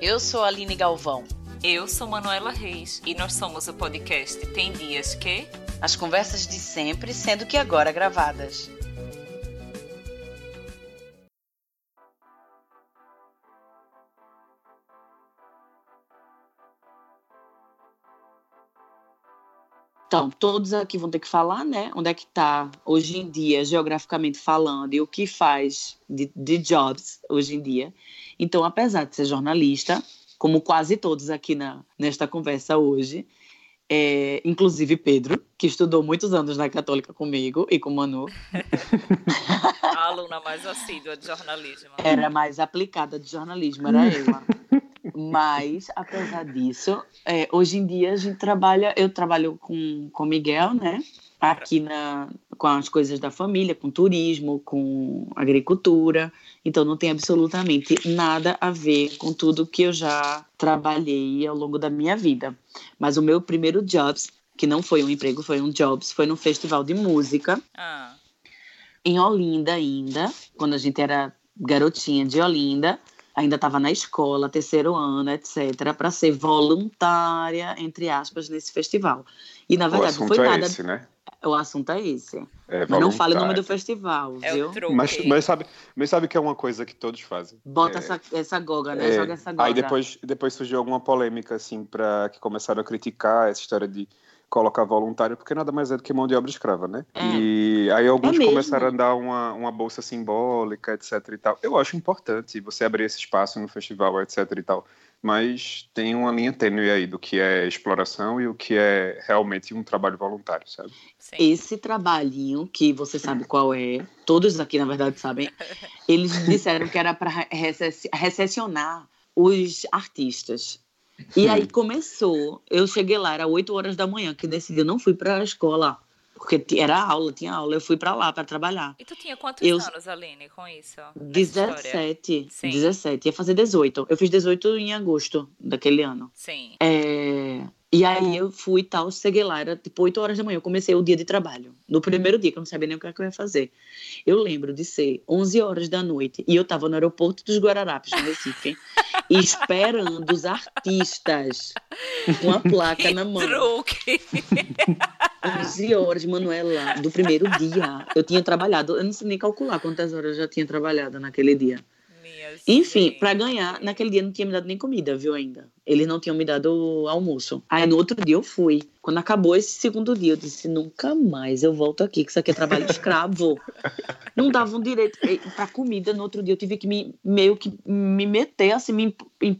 Eu sou a Aline Galvão. Eu sou Manuela Reis e nós somos o podcast Tem Dias Que. As conversas de sempre, sendo que agora gravadas. Então, todos aqui vão ter que falar, né? Onde é que está hoje em dia, geograficamente falando, e o que faz de, de jobs hoje em dia. Então, apesar de ser jornalista, como quase todos aqui na, nesta conversa hoje, é, inclusive Pedro, que estudou muitos anos na Católica comigo e com Manu. A aluna mais assídua de jornalismo. Era mais aplicada de jornalismo, era eu. Mas, apesar disso, é, hoje em dia a gente trabalha, eu trabalho com o Miguel, né? Aqui na, com as coisas da família, com turismo, com agricultura. Então não tem absolutamente nada a ver com tudo que eu já trabalhei ao longo da minha vida. Mas o meu primeiro jobs, que não foi um emprego, foi um jobs, foi num festival de música. Ah. Em Olinda ainda, quando a gente era garotinha de Olinda ainda estava na escola, terceiro ano, etc., para ser voluntária, entre aspas, nesse festival. E na verdade o não foi é nada. Esse, né? O assunto é esse. É mas não fale o nome do festival, é viu? Mas, mas, sabe, mas sabe que é uma coisa que todos fazem. Bota é, essa, essa goga, né? é, Joga essa goga. Aí depois, depois surgiu alguma polêmica, assim, para que começaram a criticar essa história de colocar voluntário, porque nada mais é do que mão de obra escrava, né? É. E aí alguns É começaram a dar uma, uma bolsa simbólica, etc e tal. Eu acho importante você abrir esse espaço no festival, etc e tal. Mas tem uma linha tênue aí do que é exploração e o que é realmente um trabalho voluntário, sabe? Sim. Esse trabalhinho, que você sabe qual é, todos aqui na verdade sabem, eles disseram que era para recepcionar os artistas. E aí começou, eu cheguei lá, era 8 horas da manhã, que decidi, eu não fui para a escola, porque era aula, tinha aula, eu fui para lá para trabalhar. E tu tinha quantos Eu- anos, Aline, com isso? nessa história? 17, Sim. 17, ia fazer 18. Eu fiz 18 em agosto daquele ano. Sim. É, E aí eu fui e tal, cheguei lá, era tipo 8 horas da manhã, eu comecei o dia de trabalho. No primeiro dia, que eu não sabia nem o que, é que eu ia fazer. Eu lembro de ser 11 horas da noite e eu tava no aeroporto dos Guararapes, no Recife, esperando os artistas com a placa na mão. truque! 11 horas, Manuela, do primeiro dia. Eu tinha trabalhado, eu não sei nem calcular quantas horas eu já tinha trabalhado naquele dia. Enfim, pra ganhar, naquele dia não tinha me dado nem comida, viu, ainda. Eles não tinham me dado almoço. Aí no outro dia eu fui. Quando acabou esse segundo dia, eu disse, nunca mais eu volto aqui, que isso aqui é trabalho escravo. Não davam direito e pra comida. No outro dia eu tive que me, meio que me meter, assim, me,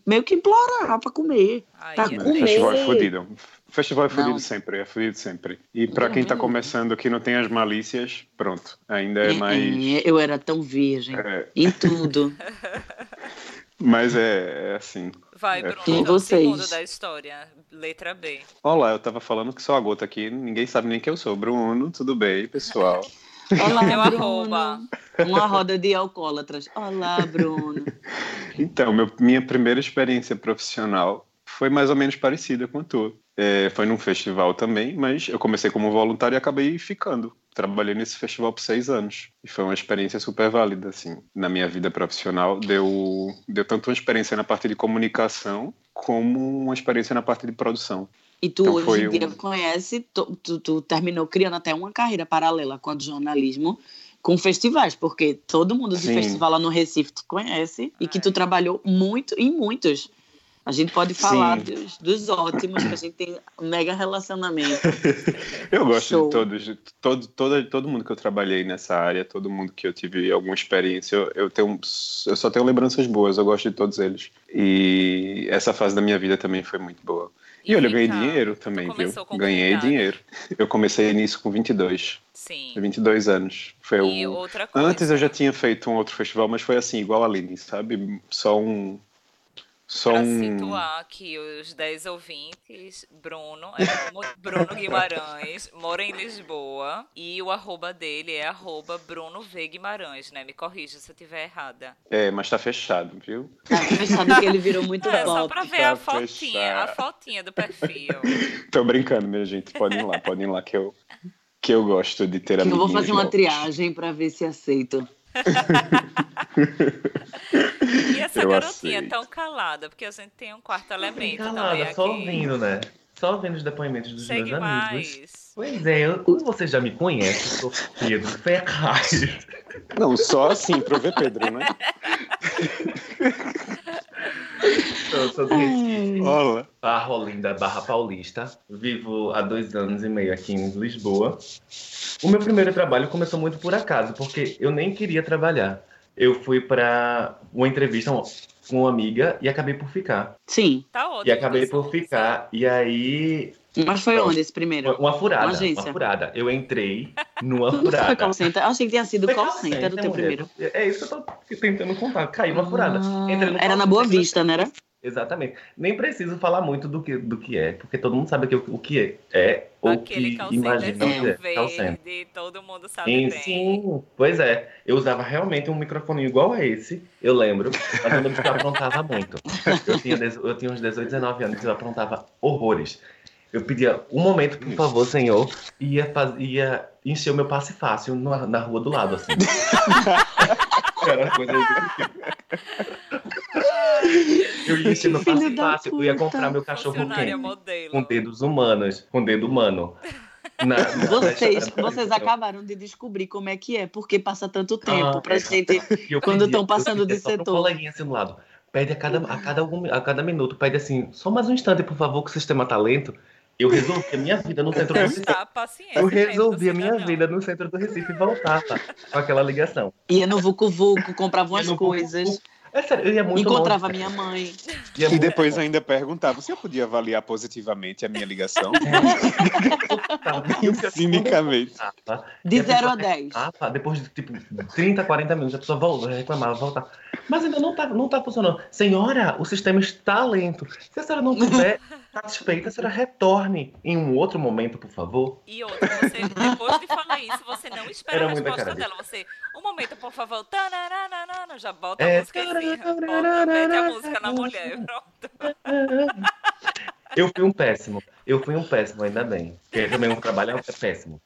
meio que implorar pra comer. Ai, pra é Mas comer. Festival fodido. Festival é fodido sempre, é fodido sempre. E para quem tá Uhum. começando que não tem as malícias, pronto, ainda é mais. É, eu era tão virgem. é, Em tudo. mas é, é assim. Vai, É Bruno. E então, vocês? segundo da história. Letra B. Olá, eu tava falando que sou a gota aqui, ninguém sabe nem quem eu sou. Bruno, tudo bem, pessoal? Olá, Bruno. arroba. Uma roda de alcoólatras. Olá, Bruno. Então, meu- minha primeira experiência profissional foi mais ou menos parecida com a tua. É, foi num festival também, mas eu comecei como voluntário e acabei ficando. Trabalhei nesse festival por seis anos. E foi uma experiência super válida, assim. Na minha vida profissional, deu, deu tanto uma experiência na parte de comunicação, como uma experiência na parte de produção. E tu Então hoje em dia um- conhece, tu, tu, tu terminou criando até uma carreira paralela com a de jornalismo com festivais, porque todo mundo de Sim. festival lá no Recife te conhece e que tu Ai. trabalhou muito em muitos. A gente pode falar dos, dos ótimos, que a gente tem um mega relacionamento. Eu gosto Show. de todos, de todo, todo, todo mundo que eu trabalhei nessa área, todo mundo que eu tive alguma experiência, eu, eu, tenho, eu só tenho lembranças boas, eu gosto de todos eles. E essa fase da minha vida também foi muito boa. E, olha, eu ganhei dinheiro tu também, viu? começou com Ganhei dinheiro. Eu comecei nisso com 22, Sim. 22 anos. Foi E o... outra coisa. Antes eu já tinha feito um outro festival, mas foi assim, igual a Aline, sabe? Só um... Só Pra um... situar aqui os 10 ouvintes, Bruno é Bruno- Bruno Guimarães, mora em Lisboa e o arroba dele é arroba Bruno V Guimarães, né? Me corrija se eu estiver errada. É, mas tá fechado, viu? Tá fechado que ele virou muito É, só pop. pra ver Tá a fotinha, a fotinha do perfil. Tô brincando, minha gente. Podem ir lá, podem ir lá que eu, que eu gosto de ter Que eu vou fazer uma novos. triagem pra ver se aceito. Essa Eu garotinha aceito. tão calada, porque a gente tem um quarto elemento Calada, também só aqui. ouvindo, né? Só ouvindo os depoimentos dos Segue meus amigos. mais. Pois é, eu, como você já me conhece, eu sou Pedro Ferraz. Não, só assim pra eu ver Pedro, né? Eu sou do Recife, Olha. Barra Olinda, Barra Paulista. Vivo há dois anos e meio aqui em Lisboa. O meu primeiro trabalho começou muito por acaso, porque eu nem queria trabalhar. Eu fui para uma entrevista com uma amiga e acabei por ficar. Sim. Tá ótimo. E acabei por ficar. E aí. Mas foi onde esse primeiro? Uma furada. Uma Uma, agência. furada. Eu entrei numa Não foi furada. call center? Eu achei que tinha sido Foi call call center do teu mulher. primeiro. É isso que eu tô tentando contar. Caiu uma furada. Ah, Entrei no Era na Boa center. Vista, não era? Exatamente. Nem preciso falar muito do que, do que é, porque todo mundo sabe que o, o que é, é ou Aquele que imagina é. que é. Center. verde, todo mundo sabe Sim, bem. sim, pois é. Eu usava realmente um microfone igual a esse, eu lembro, mas eu lembro que eu aprontava muito. Eu tinha, eu tinha uns 18, 19 anos e eu aprontava horrores. Eu pedia um momento, por favor, senhor, e ia, faz, ia encher o meu passe fácil na, na rua do lado, assim. Era uma coisa Eu ia passe Filho da fácil, eu ia comprar meu cachorro quente com dedos humanos, com dedo humano. Na- na- Vocês, vocês acabaram de descobrir como é que é, porque passa tanto tempo Ah, pra é. gente. Eu Quando pedia- tão passando de só setor. coleguinha assim do lado. Pede a cada, a, cada algum, a cada minuto, pede assim, só mais um instante, por favor, que o sistema tá lento. Eu resolvi a minha vida no centro do Recife. Eu resolvi a minha vida no centro do Recife e voltava com aquela ligação. Ia no Vucu Vucu, comprava umas Ia no coisas, É sério, eu ia muito encontrava longe. minha mãe. E muito depois longe. ainda perguntava se eu podia avaliar positivamente a minha ligação. Eu Cinicamente. voltava, De E a 0 a pessoa 10. Ah, pá, depois de tipo 30, 40 minutos, a pessoa volta, reclamava, voltava. Mas ainda não tá, não tá funcionando. Senhora, o sistema está lento. Se a senhora não estiver satisfeita, a senhora retorne em um outro momento, por favor. E outra, você, depois de falar isso, você não espera Era a resposta dela. Você, um momento, por favor, tananana, já bota É. a música assim, bota, mete a música na mulher, pronto. Eu fui um péssimo. Eu fui um péssimo, ainda bem. Porque também um trabalho é péssimo.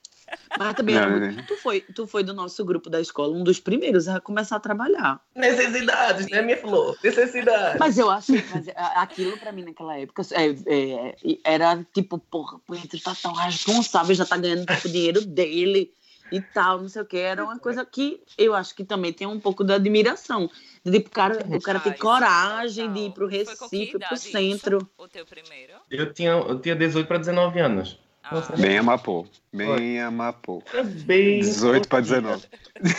Mas também Não, muito- né? tu, foi, tu foi do nosso grupo da escola, um dos primeiros a começar a trabalhar. Necessidades, né, minha flor? Necessidades. Mas eu acho mas a- aquilo pra mim naquela época é, é, era tipo, porra, o Pedro tá tão responsável, já tá ganhando tipo, o dinheiro dele e tal, não sei o que. Era uma coisa que eu acho que também tem um pouco de admiração. De, tipo, o cara, o cara Ah, tem isso é coragem de ir pro que Recife, pro isso? centro. O teu primeiro? Eu tinha, eu tinha 18 para 19 anos. Ah, Bem amapô. Bem amapô. É bem. 18 para 19.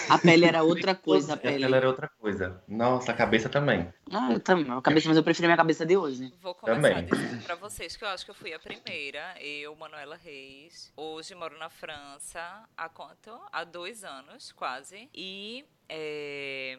A pele era outra coisa, a pele. Ela era outra coisa. Nossa, a cabeça também. Ah, eu também. A cabeça, mas eu prefiro minha cabeça de hoje. Vou começar Também. dizendo pra vocês que eu acho que eu fui a primeira, eu, Manuela Reis. Hoje moro na França há quanto? Há dois anos, quase. E é,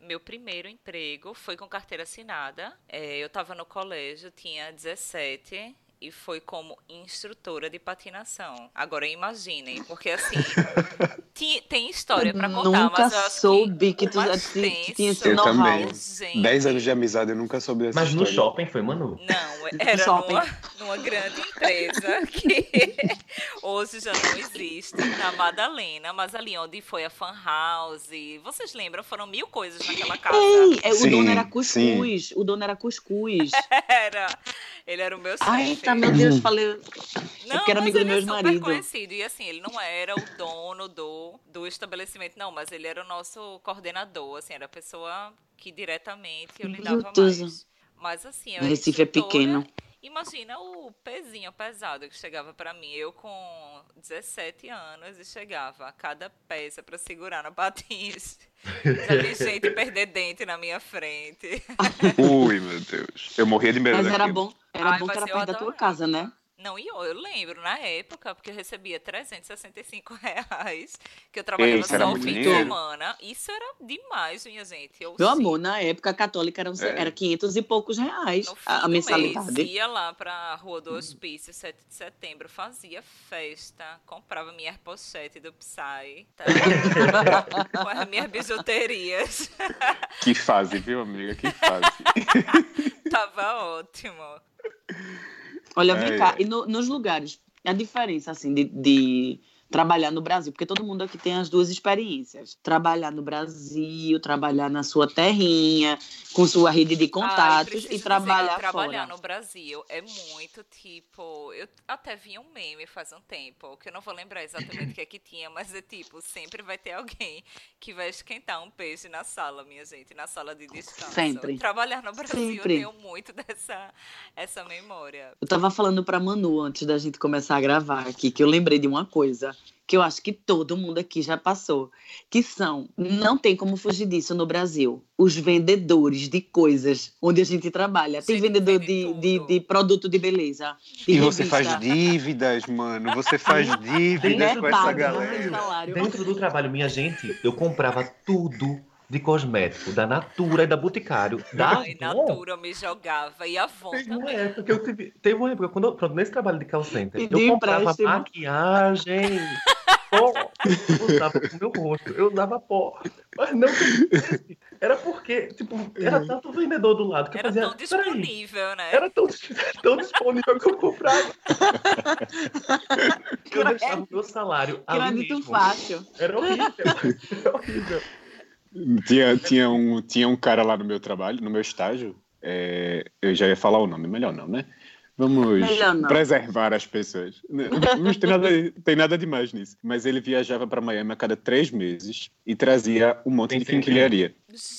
meu primeiro emprego foi com carteira assinada. É, eu estava no colégio, tinha 17 e foi como instrutora de patinação. Agora imaginem, porque assim, ti- tem história pra contar, Nunca mas eu acho soube que o tu já tinha esse Eu também. Gente, 10 anos de amizade, eu nunca soube dessa Mas no história. shopping foi, Manu. Não, era shopping. numa, numa grande empresa que hoje já não existe, na Madalena, mas ali onde foi a fan house. Vocês lembram? Foram mil coisas naquela casa. Ei, é, o Sim, dono era sim. cuscuz. O dono era cuscuz. Era. Ele era o meu chefe. Ai, tá, meu Deus, falei. Não, porque era amigo do ele meu é marido. conhecido. E assim, ele não era o dono do, do estabelecimento, não, mas ele era o nosso coordenador, assim, era a pessoa que diretamente eu lidava Deus. mais. Mas assim, eu Recife é pequeno. Imagina o pezinho pesado que chegava pra mim. Eu com 17 anos e chegava a cada peça pra segurar no patins. Já vi gente perder dente na minha frente. Ui, meu Deus. Eu morria de medo Mas era daquilo. bom, era Ai, bom que era perto da tua casa, né? Não, e eu, eu lembro na época, porque eu recebia 365 reais, que eu trabalhava Isso só o fim de semana. Isso era demais, minha gente. Eu, Meu sim, amor, na época a católica era, É. era 500 e poucos reais No a, a mensalidade. mês, ia lá pra Rua do Hospício, 7 de setembro, fazia festa, comprava minha pochete do Psy, tá? com as minhas bijuterias. Que fase, viu, amiga? Que fase. Tava ótimo. Olha, vem cá, ai. e no- nos lugares, a diferença, assim, de, de trabalhar no Brasil, porque todo mundo aqui tem as duas experiências. Trabalhar no Brasil, trabalhar na sua terrinha, com sua rede de contatos Ai, e trabalhar dizer, trabalhar fora. no Brasil é muito tipo, eu até vi um meme faz um tempo, que eu não vou lembrar exatamente o que é que tinha, mas é tipo, sempre vai ter alguém que vai esquentar um peixe na sala, minha gente, na sala de descanso. Sempre. Trabalhar no Brasil Sempre. eu tenho muito dessa essa memória. Eu tava falando pra Manu antes da gente começar a gravar aqui, que eu lembrei de uma coisa que eu acho que todo mundo aqui já passou, que são, não tem como fugir disso no Brasil, os vendedores de coisas onde a gente trabalha. Tem Gente, vendedor vende de, de, de produto de beleza. De E você revista. faz dívidas, mano. Você faz dívidas com essa galera. Dentro do trabalho, minha gente, eu comprava tudo de cosmético, da Natura e da Boticário. Da Ai, Avon. Natura eu me jogava e a Avon Teve uma época que eu tive, teve uma época, quando eu, pronto, nesse trabalho de call center, Pedi eu comprava empréstimo. maquiagem, pó, eu usava pro meu rosto, eu usava pó. Mas não que era porque, tipo, era tanto vendedor do lado que eu Era fazia. tão "Peraí, disponível, né? Era tão, tão disponível que eu comprava. Eu deixava o meu salário ali Crédito mesmo. fácil. Era horrível. Era horrível. Tinha, tinha, um, tinha um cara lá no meu trabalho, no meu estágio. é, eu já ia falar o nome, melhor não, né? Vamos Melhor não. preservar as pessoas. Não tem nada, tem nada demais nisso. Mas ele viajava para Miami a cada três meses e trazia um monte Tem de sempre. quinquilharia.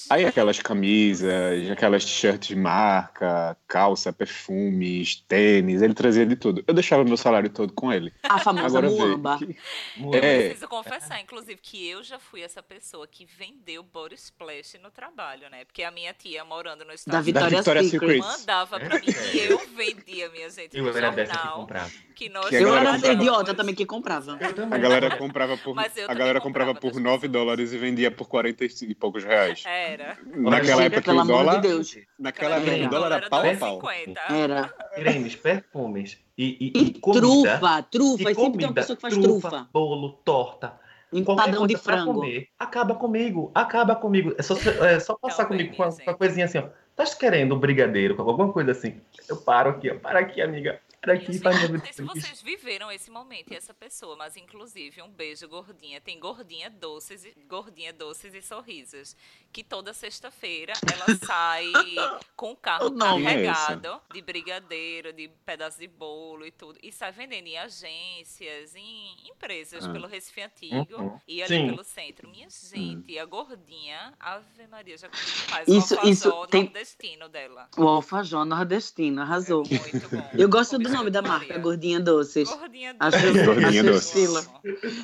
Aí aquelas camisas, aquelas t-shirts de marca, calça, perfumes, tênis, ele trazia de tudo. Eu deixava meu salário todo com ele. A famosa Agora muamba. que- Eu É. preciso confessar, inclusive, que eu já fui essa pessoa que vendeu body splash no trabalho, né? Porque a minha tia, morando no Da estado de Victoria's Victoria's Secret. Secret. mandava pra mim e eu vendia, minha gente, Eu no era dessa que jornal comprava. que nós Que Eu era idiota também que comprava. Eu A galera comprava por, eu a galera comprava comprava por das 9 dólares e vendia por 40 e poucos reais. Era. Naquela época que pelo o amor dólar, de Deus. naquela Aquela época que o dólar era pau a pau. 2,50. Era. Cremes, perfumes e, e, E e comida. trufa, trufa. E sempre tem uma pessoa que faz trufa. Bolo, torta. Empadão de frango. comer, acaba comigo, acaba comigo. É só, é só passar comigo com a, minha com a coisinha assim, ó. Tá querendo um brigadeiro, com alguma coisa assim? Eu paro aqui, ó. Para aqui, amiga. Aqui, faz não sei se vocês viveram esse momento e essa pessoa, mas inclusive um beijo gordinha. Tem gordinha doces, e- gordinha doces e sorrisos. Que toda sexta-feira ela sai com o carro O nome é carregado de brigadeiro, de pedaço de bolo e tudo. E sai vendendo em agências, em empresas Ah. pelo Recife Antigo Uhum. e ali Sim. pelo centro. Minha gente, a gordinha, Ave Maria, já comi demais. Isso- o isso alfajor tem- nordestino dela. O alfajor nordestino, arrasou. É muito bom. Eu gosto do nome da marca. Gordinha Doces. Gordinha Acho, doce. Gordinha acho doce. estilo.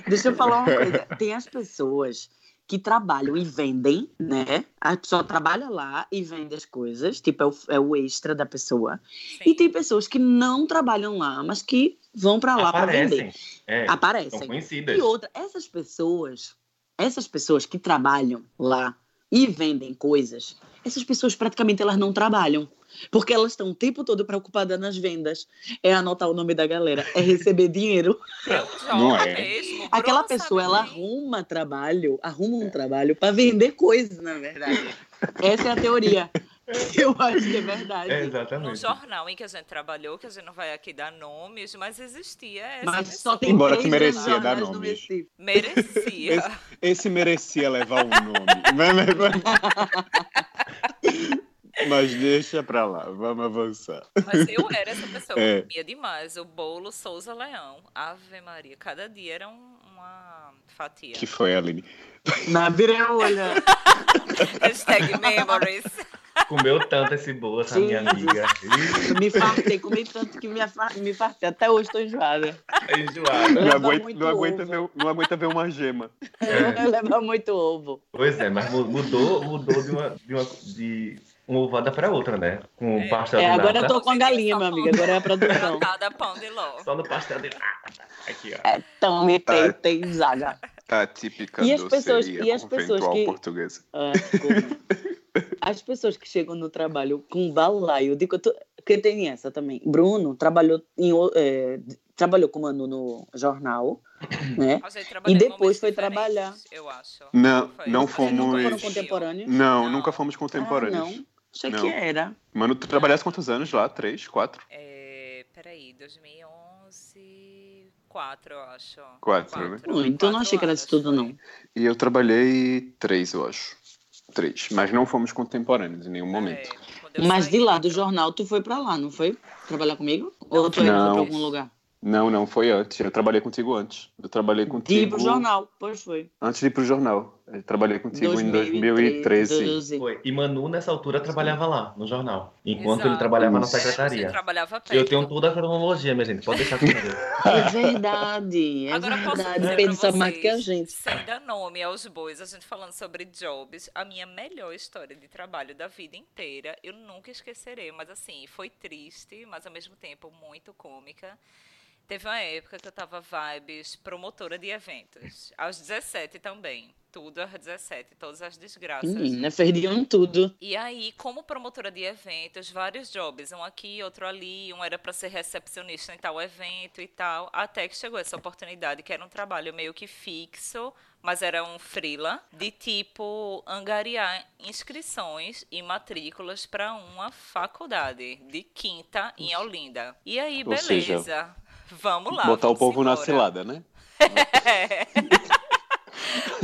Deixa eu falar uma coisa. Tem as pessoas que trabalham e vendem, né? A pessoa trabalha lá e vende as coisas, tipo, é o, é o extra da pessoa. E Sim. tem pessoas que não trabalham lá, mas que vão pra lá para vender. Aparecem. É, Aparecem. são conhecidas. E outra, essas pessoas, essas pessoas que trabalham lá e vendem coisas, essas pessoas praticamente elas não trabalham. Porque elas estão o tempo todo preocupadas nas vendas. É anotar o nome da galera, é receber dinheiro. É Não é. mesmo. Aquela Bruno pessoa, ela arruma trabalho, arruma um trabalho para vender coisas, na verdade. Essa é a teoria. Eu acho que é verdade. É, Num exatamente. jornal em que a gente trabalhou, que a gente não vai aqui dar nomes, mas existia essa Mas só tem Embora que merecia dar no nomes. Merecia. Esse merecia levar um nome. Mas, deixa pra lá, vamos avançar. Mas eu era essa pessoa que É. comia demais. O bolo Souza Leão. Ave Maria. Cada dia era um- uma fatia. que foi, Aline? Na olha. Hashtag memories. Comeu tanto esse bolo, essa minha amiga. Me fartei, comi tanto que me, me fartei. Até hoje estou enjoada. é enjoado. Não Leva aguenta, muito não, aguenta ver, não aguenta ver uma gema. Eu levo muito ovo. Pois é, mas mu- mudou, mudou de uma, de uma, de uma ovada para outra, né? Com o pastel É, de agora nata. eu tô com a galinha, minha amiga. Agora é a produção. Cada pão de ló. Só no pastel de nata. Aqui, ó. É tão me tem, tem zaga. A típica E as pessoas- e as pessoas que- portuguesa. Ah? As pessoas que chegam no trabalho com balaio, digo, tu- porque tem essa também. Bruno trabalhou, em, o- é, trabalhou com Manu no jornal, né? Gente trabalhou E depois foi trabalhar. Eu acho. Não, Foi. não fomos- Nunca foram Fomos- contemporâneos? Não, Não. nunca fomos Ah, contemporâneos. não. Achei Não. que era. Mano, tu trabalhaste quantos anos lá? Três, quatro? É, peraí, 2011. quatro, eu acho. Quatro, né? Pô, então não Quatro achei que era isso tudo, não. E eu trabalhei três, eu acho. Três. Mas não fomos contemporâneos em nenhum momento. É, quando eu Mas saí, de lá do jornal, tu foi pra lá, não foi? Trabalhar comigo? Ou tu foi Não. pra algum lugar? Não, não, foi antes. Eu trabalhei contigo antes. Eu trabalhei De ir contigo. pro jornal, pois foi. Antes de ir pro jornal. Eu trabalhei contigo em 2013. 2013. Foi. E Manu, nessa altura, trabalhava lá, no jornal. Enquanto ele Exato. trabalhava na Isso. Você secretaria. trabalhava perto. Eu tenho toda a cronologia, minha gente. Pode deixar comigo. É verdade, é Agora posso verdade. dizer Pedro pra sabe mais que a vocês, gente. Sem dar nome aos bois, a gente falando sobre jobs, a minha melhor história de trabalho da vida inteira, eu nunca esquecerei, mas assim, foi triste, mas ao mesmo tempo muito cômica. Teve uma época que eu tava vibes promotora de eventos, aos 17 também, tudo aos 17, todas as desgraças. Menina, perdiam tudo. E aí, como promotora de eventos, vários jobs, um aqui, outro ali, um era para ser recepcionista em tal evento e tal, até que chegou essa oportunidade, que era um trabalho meio que fixo, mas era um freela, de tipo angariar inscrições e matrículas para uma faculdade de quinta em Olinda. E aí, Ou seja, beleza. Vamos lá. Botar o vamos povo na embora. cilada, né?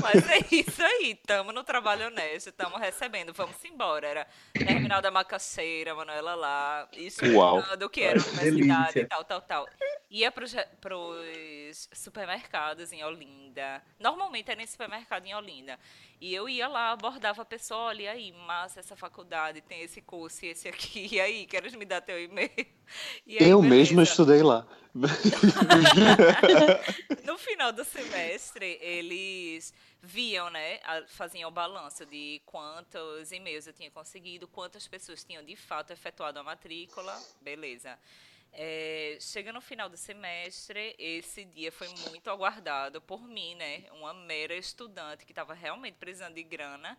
Mas é isso aí, tamo no trabalho honesto, tamo recebendo, vamos embora. Era Terminal da Macaxeira, Manuela lá, Uau. explicando o que era universidade e tal, tal, tal. Ia pros, pros supermercados em Olinda. Normalmente era em supermercado em Olinda. E eu ia lá, abordava a pessoa, olha aí, massa essa faculdade, tem esse curso e esse aqui, e aí, queres me dar teu e-mail? Aí, Eu mesmo beleza. estudei lá. No final do semestre, eles viam, né? Faziam o balanço de quantos e-mails eu tinha conseguido, quantas pessoas tinham de fato efetuado a matrícula. Beleza. É, chega no final do semestre, esse dia foi muito aguardado por mim, né? Uma mera estudante que estava realmente precisando de grana.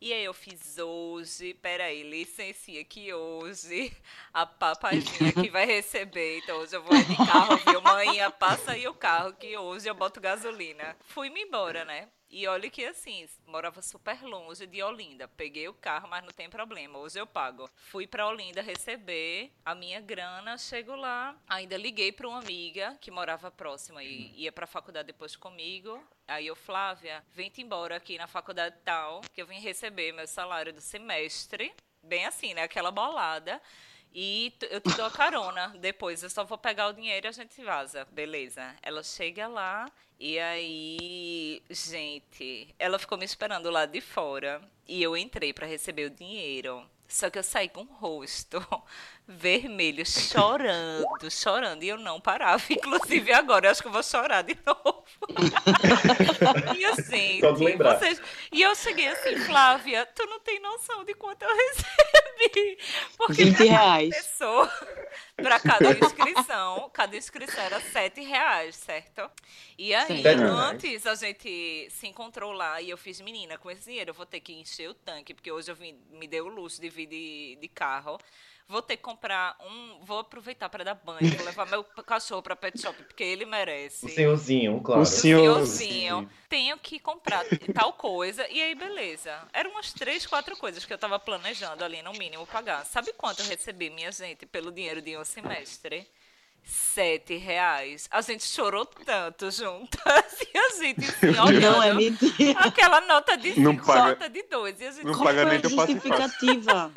E aí eu fiz hoje, peraí, licencia que hoje a papazinha que vai receber, então hoje eu vou de carro, viu? Manhã, passa aí o carro que hoje eu boto gasolina. Fui-me embora, né? E olha que assim, morava super longe de Olinda. Peguei o carro, mas não tem problema, hoje eu pago. Fui pra Olinda receber a minha grana, chego lá, ainda liguei pra uma amiga que morava próxima e ia pra faculdade depois comigo. Aí eu, Flávia, vem-te embora aqui na faculdade tal, que eu vim receber meu salário do semestre. Bem assim, né? Aquela bolada. E eu te dou a carona depois. Eu só vou pegar o dinheiro e a gente vaza. Beleza. Ela chega lá e aí, gente, ela ficou me esperando lá de fora. E eu entrei pra receber o dinheiro. Só que eu saí com o rosto vermelho, chorando, chorando. E eu não parava. Inclusive agora eu acho que eu vou chorar de novo. e assim, Só de lembrar. vocês... E eu cheguei assim, Flávia, tu não tem noção de quanto eu recebi. Porque 20 reais. pessoa para cada inscrição. Cada inscrição era sete reais, certo? E aí, Sim. Antes a gente se encontrou lá e eu fiz, menina, com esse dinheiro eu vou ter que encher o tanque, porque hoje eu vim, me dei o luxo de vir de, de carro. Vou ter que comprar um. Vou aproveitar para dar banho, vou levar meu cachorro para pet shop, porque ele merece. O senhorzinho, claro. O O senhor- senhorzinho, tenho que comprar tal coisa. E aí, beleza. Eram umas três, quatro coisas que eu tava planejando ali, no mínimo, pagar. Sabe quanto eu recebi, minha gente, pelo dinheiro de um semestre? Sete reais. A gente chorou tanto juntas. E a gente assim, olhando Não, é mentira. aquela nota de Não paga- nota de dois. E a gente Não paga nem justificativa?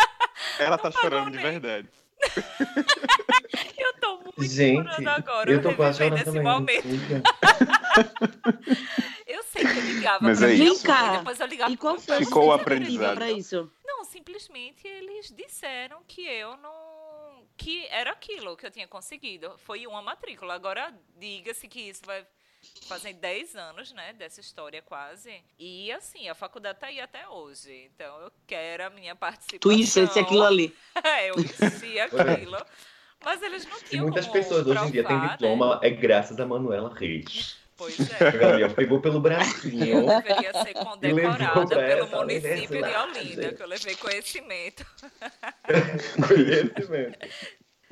Ela tá chorando de verdade. Eu tô muito Gente, chorando agora. eu tô quase chorando esse também. momento. Eu sei que eu ligava Mas pra é minha isso. mãe, Vem cá, depois eu ligava E qual foi Ficou o aprendizado. pra isso? Não, simplesmente eles disseram que eu não. que era aquilo que eu tinha conseguido. Foi uma matrícula. Agora, diga-se que isso vai fazer 10 anos, né, dessa história quase. E assim, a faculdade tá aí até hoje. Então eu quero a minha participação. Tu enchesse aquilo ali. É, eu enchi aquilo. Mas eles não E tinham muitas como pessoas hoje em dia têm provar, né? diploma, é graças a Manuela Reis. Pois é. Ela pegou pelo bracinho. Deveria ser condecorada pelo município de. Olinda, que eu levei conhecimento. Conhecimento.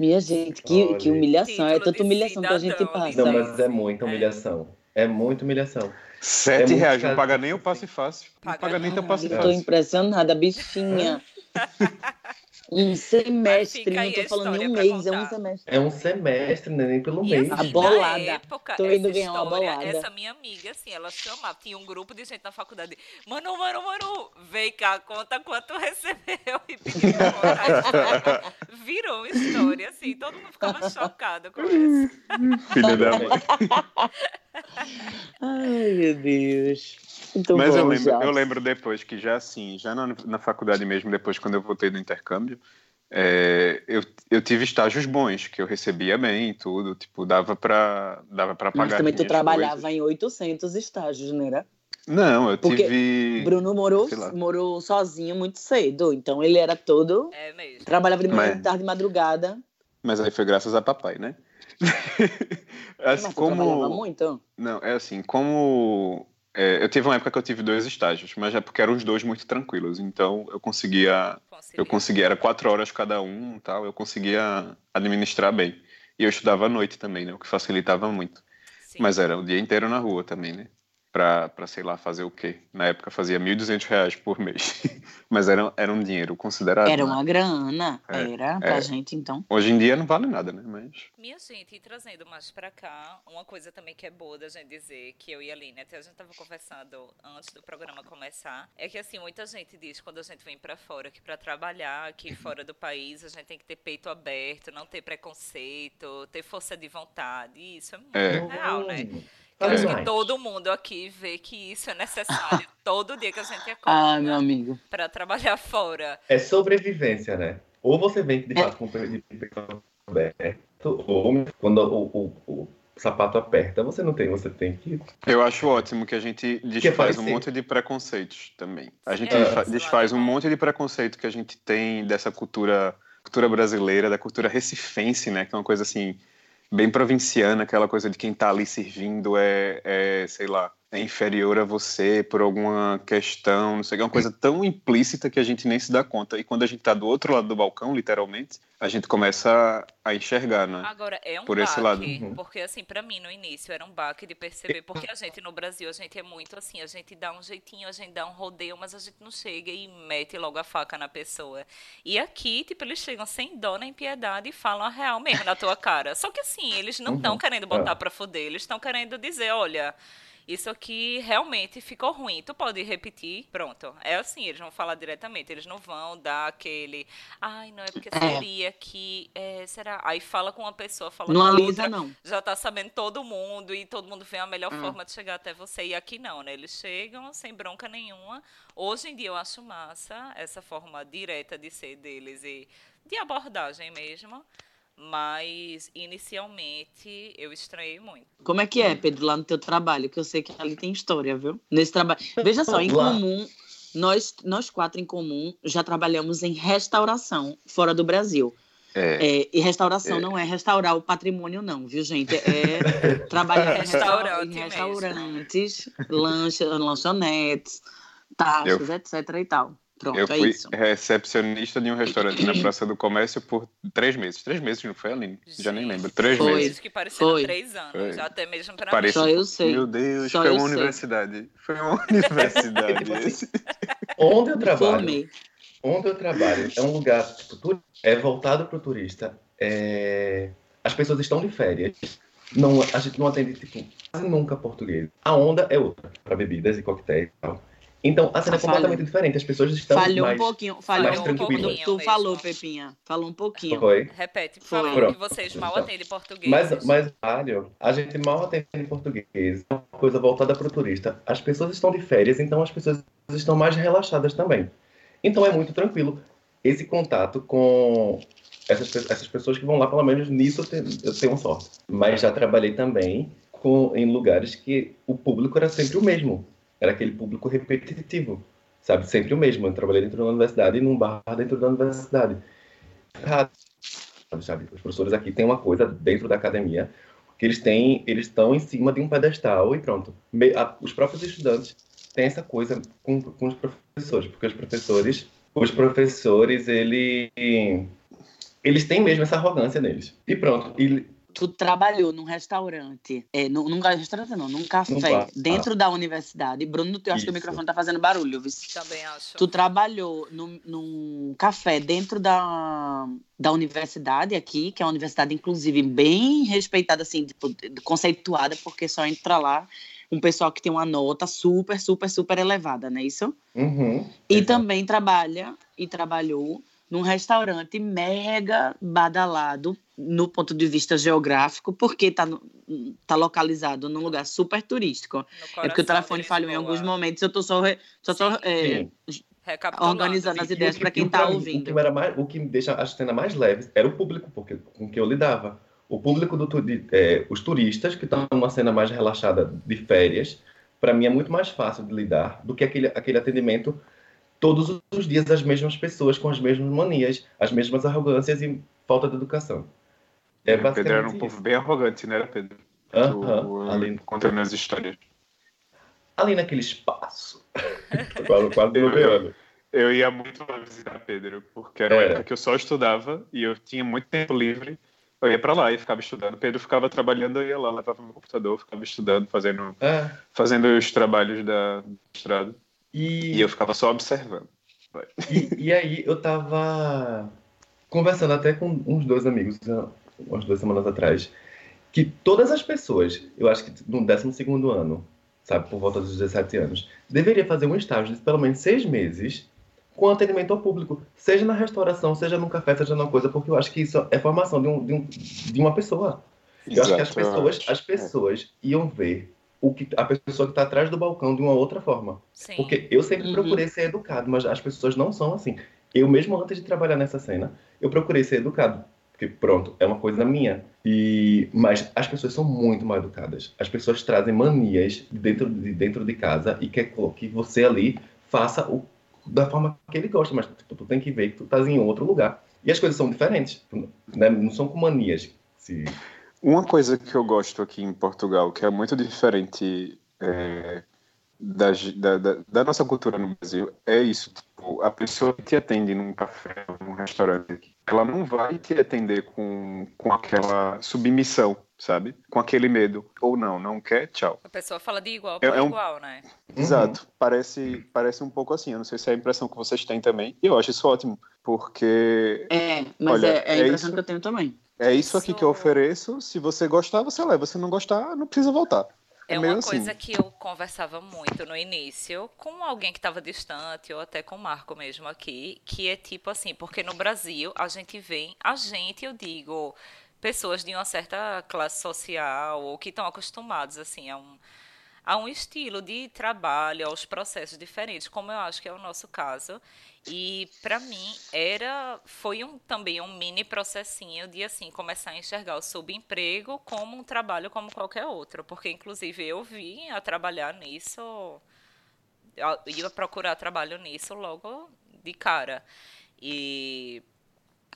Minha gente, que, Olha. que humilhação. É tanta humilhação que a gente passa. Não, mas é muita humilhação. É muita humilhação. Sete muito reais, não paga nem o passe fácil. Não Paga nem teu passe Eu tô fácil. impressionada, bichinha. Um semestre, não tô falando nem um mês, é um contar. semestre. É um semestre, né? nem pelo E mês. assim, A bolada. Na época, Tô indo essa ganhar uma história, bolada. essa minha amiga, assim, ela chamava, tinha um grupo de gente na faculdade. Manu, Manu, Manu, vem cá, conta quanto recebeu e pediu pra contar. Virou uma história, assim, todo mundo ficava chocado com isso. Filha da mãe. Ai, meu Deus. Muito Mas eu bom, lembro, Jobs. eu lembro depois que já assim, já na, na faculdade mesmo, depois quando eu voltei do intercâmbio, é, eu, eu tive estágios bons, que eu recebia bem e tudo, tipo, dava pra, dava pra pagar Mas também tu trabalhava coisas. em 800 estágios, não era? Não, eu Porque tive... Bruno morou, morou sozinho muito cedo, então ele era todo... É mesmo. Trabalhava de manhã, Mas- de tarde, de madrugada. Mas aí foi graças a papai, né? Mas assim, tu trabalhava como... muito? Não, é assim, como... é, eu tive uma época que eu tive dois estágios, mas é porque eram os dois muito tranquilos, então eu conseguia Eu conseguia, era quatro horas cada um tal, eu conseguia administrar bem. E eu estudava à noite também, né? O que facilitava muito. Sim. Mas era o dia inteiro na rua também, né? Pra, pra sei lá, fazer o quê? Na época fazia 1.200 reais por mês. Mas era, era um dinheiro considerável. Era né? uma grana, É, era pra é. gente, então. Hoje em dia não vale nada, né? Mas. Minha gente, e trazendo mais pra cá, uma coisa também que é boa da gente dizer, que eu e a Aline, até a gente tava conversando antes do programa começar, é que assim, muita gente diz quando a gente vem pra fora, que pra trabalhar aqui fora do país, a gente tem que ter peito aberto, não ter preconceito, ter força de vontade, e isso é muito É. real, né? Eu acho que todo mundo aqui vê que isso é necessário todo dia que a gente Ah, meu acorda amigo. pra trabalhar fora. É sobrevivência, né? Ou você vem de É. fato com o peito aberto, ou quando o, o- o sapato aperta, você não tem, você tem que. Eu acho ótimo que a gente desfaz um monte de preconceitos também. A gente É, desfaz é um monte de preconceito que a gente tem dessa cultura, cultura brasileira, da cultura recifense, né? Que é uma coisa assim, bem provinciana, aquela coisa de quem tá ali servindo é, é, sei lá, é inferior a você por alguma questão, não sei, o que, é uma coisa tão implícita que a gente nem se dá conta. E quando a gente tá do outro lado do balcão, literalmente, a gente começa a enxergar, né? Agora, é um Por baque, esse lado. Uhum. porque assim, pra mim no início era um baque de perceber, porque a gente no Brasil, a gente é muito assim, a gente dá um jeitinho, a gente dá um rodeio, mas a gente não chega e mete logo a faca na pessoa. E aqui, tipo, eles chegam sem dó nem piedade e falam a real mesmo na tua cara. Só que assim, eles não estão Uhum. querendo botar É. pra foder, eles estão querendo dizer, olha, isso aqui realmente ficou ruim. Tu pode repetir? Pronto. É assim, eles vão falar diretamente. Eles não vão dar aquele. Ai, não, é porque É. seria que. é, será? Aí fala com uma pessoa, fala Não com a alisa, outra. não. Já tá sabendo todo mundo e todo mundo vê a melhor Hum. forma de chegar até você. E aqui não, né? Eles chegam sem bronca nenhuma. Hoje em dia eu acho massa essa forma direta de ser deles e de abordagem mesmo. Mas inicialmente eu estranhei muito. Como é que é, Pedro, lá no teu trabalho? Que eu sei que ali tem história, viu? Nesse trabalho. Veja só, em comum, nós, nós quatro em comum já trabalhamos em restauração fora do Brasil. É. É, e restauração não é restaurar o patrimônio, não, viu, gente? É trabalhar em Restaurante em restaurantes, lancha, lanchonetes, taxas, etc. e tal. Pronto, Eu é fui isso. recepcionista de um restaurante na Praça do Comércio por três meses. Três meses, não foi, Aline? Já nem Gente, lembro. Três Foi. meses. Que pareceram Foi. três anos, Foi. até mesmo pra Parece- Só eu sei. Meu Deus, Só foi uma sei. universidade. Foi uma universidade. Tipo assim. Onde eu trabalho, Formei. onde eu trabalho é um lugar tipo, é voltado para o turista. é, As pessoas estão de férias. Não, a gente não atende tipo, quase nunca português. A onda é outra para bebidas e coquetéis e tal. Então a cena é Falhou. completamente diferente. As pessoas estão Falhou mais... um pouquinho, falhou mais um pouquinho tranquilas. tu mesmo. falou, Pepinha. Falou um pouquinho. Foi. Repete, por Foi. favor, Pronto. que vocês mal Então. atendem português. Mas, mas olha, a gente mal atende em português. É uma coisa voltada para o turista. As pessoas estão de férias, então as pessoas estão mais relaxadas também. Então é muito tranquilo. Esse contato com essas, essas pessoas que vão lá, pelo menos nisso eu tenho, eu tenho sorte. Mas já trabalhei também com, em lugares que o público era sempre o mesmo. Era aquele público repetitivo, sabe? Sempre o mesmo. Eu trabalhei dentro da universidade e num bar dentro da universidade. Ah, sabe? Os professores aqui têm uma coisa dentro da academia que eles têm, eles estão em cima de um pedestal e pronto. Os próprios estudantes têm essa coisa com, com os professores, porque os professores, os professores, ele, eles têm mesmo essa arrogância neles. E pronto. E tu trabalhou num restaurante, é, num, num restaurante não, num café, dentro da universidade. Bruno, eu acho que o microfone tá fazendo barulho, viu? Também acho. Tu trabalhou num, num café dentro da, da universidade aqui, que é uma universidade, inclusive, bem respeitada, assim, tipo, conceituada, porque só entra lá um pessoal que tem uma nota super, super, super elevada, não é isso? Uhum, E exato. também trabalha e trabalhou num restaurante mega badalado no ponto de vista geográfico, porque está tá localizado num lugar super turístico. É porque o telefone de falhou em alguns momentos, eu tô só, só tô é, organizando as E o ideias que- para quem e tá mim, ouvindo. O que, era mais, o que me deixa a cena mais leve era o público porque, com que eu lidava. O público, do, de, é, os turistas que estão numa cena mais relaxada de férias, para mim é muito mais fácil de lidar do que aquele, aquele atendimento todos os dias as mesmas pessoas com as mesmas manias, as mesmas arrogâncias e falta de educação. É o Pedro era um basicamente povo isso. bem arrogante, né, Pedro? Aham, ali, Contando as histórias. ali naquele espaço. quase quase bloqueando. Eu ia muito lá visitar Pedro, porque era uma Era. época que eu só estudava e eu tinha muito tempo livre. Eu ia pra lá e ficava estudando. Pedro ficava trabalhando, eu ia lá, levava meu computador, ficava estudando, fazendo, Ah, fazendo os trabalhos da do mestrado. E, E eu ficava só observando. E, e aí eu tava conversando até com uns dois amigos, umas duas semanas atrás, que todas as pessoas, eu acho que no 12 segundo ano, sabe, por volta dos 17 anos, deveria fazer um estágio de pelo menos seis meses com atendimento ao público, seja na restauração, seja num café, seja numa coisa, porque eu acho que isso é formação de, um, de, um, de uma pessoa. Eu acho que as pessoas, as pessoas iam ver o que a pessoa que está atrás do balcão de uma outra forma. Sim. Porque eu sempre Uhum. procurei ser educado, mas as pessoas não são assim. Eu mesmo antes de trabalhar nessa cena, eu procurei ser educado. Porque pronto, é uma coisa minha. E mas as pessoas são muito mal educadas. As pessoas trazem manias dentro de dentro de casa e quer que você ali faça o da forma que ele gosta, mas tipo, tu tem que ver que tu estás em outro lugar. E as coisas são diferentes, né? Não são com manias. Se... Uma coisa que eu gosto aqui em Portugal, que é muito diferente é, da, da, da, nossa cultura no Brasil, é isso. Tipo, a pessoa que te atende num café, num restaurante, ela não vai te atender com, com aquela submissão, sabe? Com aquele medo. Ou não, não quer, tchau. A pessoa fala de igual É- para é um- igual, né? Exato. Parece, parece um pouco assim. Eu não sei se é a impressão que vocês têm também. E eu acho isso ótimo, porque É, mas Olha, é, é a é impressão isso. que eu tenho também. é isso aqui que eu ofereço. Se você gostar, você leva. Se não gostar, não precisa voltar. É, uma assim. coisa que eu conversava muito no início com alguém que estava distante ou até com o Marco mesmo aqui, que é tipo assim, porque no Brasil a gente vê, a gente, eu digo, pessoas de uma certa classe social ou que estão acostumados assim a um a um estilo de trabalho, aos processos diferentes, como eu acho que é o nosso caso. E para mim era foi um também um mini processinho de assim começar a enxergar o subemprego como um trabalho como qualquer outro, porque inclusive eu vim a trabalhar nisso, ia procurar trabalho nisso logo de cara. E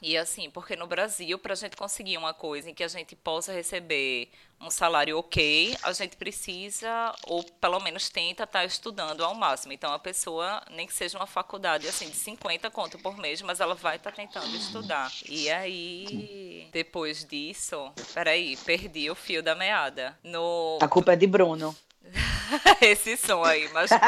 e assim, porque no Brasil, para a gente conseguir uma coisa em que a gente possa receber um salário ok, a gente precisa, ou pelo menos tenta estar estudando ao máximo. Então, a pessoa, nem que seja uma faculdade assim de 50 conto por mês, mas ela vai estar tentando estudar. E aí, depois disso, peraí, perdi o fio da meada. No A culpa é de Bruno. esse som aí, mas vou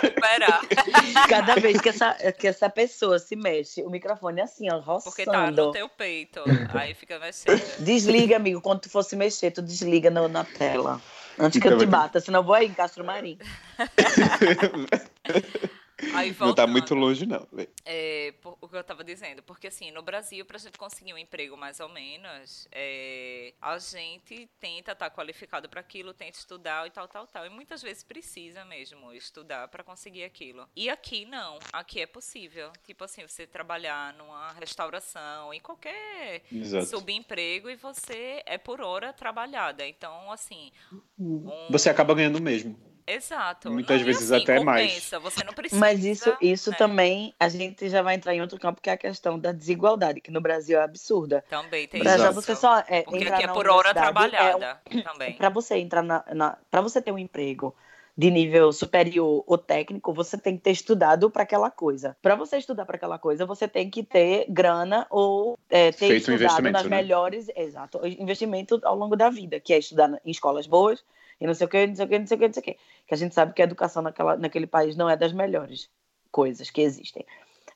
recuperar. Cada vez que essa, que essa pessoa se mexe, o microfone é assim, ó, roçando. Porque tá no teu peito. Aí fica mexendo. Desliga, amigo. Quando tu for se mexer, tu desliga no- na tela. Antes que eu te bata, senão eu vou aí em Castro Marim. Aí Não tá muito longe, não. É, por- o que eu estava dizendo, porque assim, no Brasil, para a gente conseguir um emprego mais ou menos, é, a gente tenta estar qualificado para aquilo, tenta estudar e tal, tal, tal. E muitas vezes precisa mesmo estudar para conseguir aquilo. E aqui não, aqui é possível. Tipo assim, você trabalhar numa restauração, em qualquer Exato. subemprego e você é por hora trabalhada. Então, assim. um- Você acaba ganhando mesmo. Exato. Muitas Não, e vezes assim, até mais. compensa, Você não precisa. Mas isso, isso né? também, a gente já vai entrar em outro campo, que é a questão da desigualdade, que no Brasil é absurda. Também tem Pra já isso. você só é, Porque entrar aqui é por hora universidade, é um- trabalhada também. Para você entrar na, na para você ter um emprego de nível superior ou técnico, você tem que ter estudado para aquela coisa. Para você estudar para aquela coisa, você tem que ter grana ou é, ter Feito um estudado nas investimento, né? melhores, exato, investimento ao longo da vida, que é estudar em escolas boas e não sei o que, não sei o que, não sei o que, não sei o que. Que a gente sabe que a educação naquela, naquele país não é das melhores coisas que existem.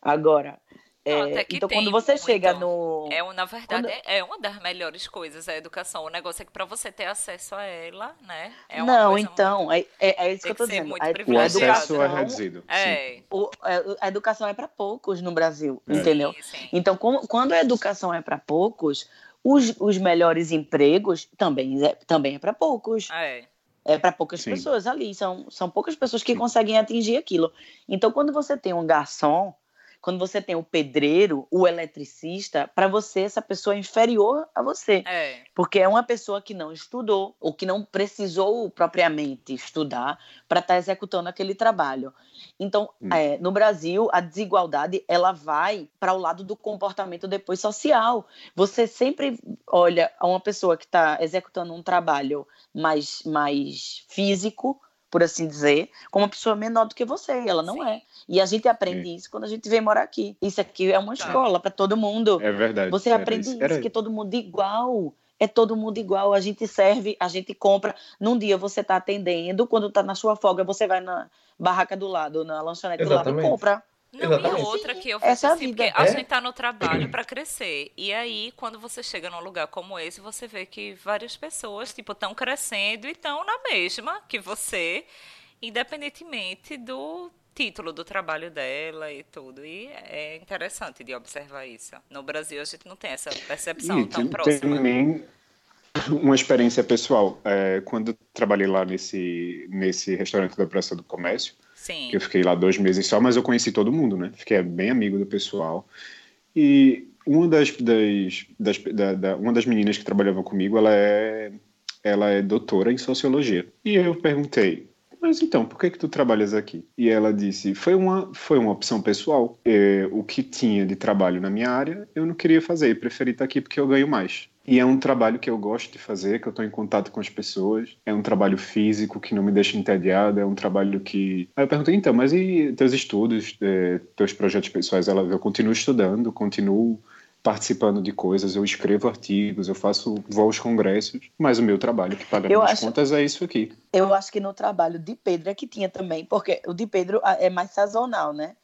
Agora, Não, é, então tem quando você muito. chega no É, na verdade, Quando- é é uma das melhores coisas a educação. O negócio é que para você ter acesso a ela, né? É uma não, coisa então, é, é, é isso Tem que eu tô dizendo. muito A- O acesso é reduzido. muito- É. o- a- a educação é para poucos no Brasil, É. entendeu? Sim, sim. Então, como- quando a educação é para poucos, os, os melhores empregos também é, também é para poucos. É. É para poucas Sim. pessoas ali. São, são poucas pessoas que Sim. conseguem atingir aquilo. Então, quando você tem um garçom, quando você tem o pedreiro, o eletricista, para você, essa pessoa é inferior a você. É. Porque é uma pessoa que não estudou, ou que não precisou propriamente estudar para estar executando aquele trabalho. Então, Hum. é, no Brasil, a desigualdade ela vai para o lado do comportamento depois social. Você sempre olha a uma pessoa que está executando um trabalho mais, mais físico, por assim dizer, como uma pessoa menor do que você. e Ela não Sim. é. E a gente aprende isso quando a gente vem morar aqui. Isso aqui é uma Tá. escola para todo mundo. É verdade. Você aprende isso. isso, que todo mundo igual. É todo mundo igual. A gente serve, a gente compra. Num dia você está atendendo, quando está na sua folga, você vai na barraca do lado, na lanchonete do lado e Exatamente. compra. Não, Exatamente. e outra que eu Essa é a assim, vida. porque a É. gente tá no trabalho para crescer. E aí, quando você chega num lugar como esse, você vê que várias pessoas, tipo, estão crescendo e estão na mesma que você, independentemente do título do trabalho dela e tudo. E é interessante de observar isso. No Brasil, a gente não tem essa percepção E tão tem, próxima. também uma experiência pessoal. É, quando eu trabalhei lá nesse, nesse restaurante da Praça do Comércio, Sim. que eu fiquei lá dois meses só, mas eu conheci todo mundo, né? Fiquei bem amigo do pessoal. E uma das, das, das da, da- uma das meninas que trabalhava comigo, ela é, ela é doutora em sociologia. E eu perguntei, mas então, por que que tu trabalhas aqui? E ela disse, foi uma, foi uma opção pessoal. É, o que tinha de trabalho na minha área, eu não queria fazer, e preferi estar aqui porque eu ganho mais. E é um trabalho que eu gosto de fazer, que eu estou em contato com as pessoas. É um trabalho físico que não me deixa entediado. É um trabalho que. Aí eu perguntei, então, mas e teus estudos, eh, teus projetos pessoais? Ela, eu continuo estudando, continuo participando de coisas, eu escrevo artigos, eu faço vou aos congressos, mas o meu trabalho que paga Eu minhas acho- contas é isso aqui. Eu acho que no trabalho de Pedro é que tinha também, porque o de Pedro ah, é mais sazonal, né?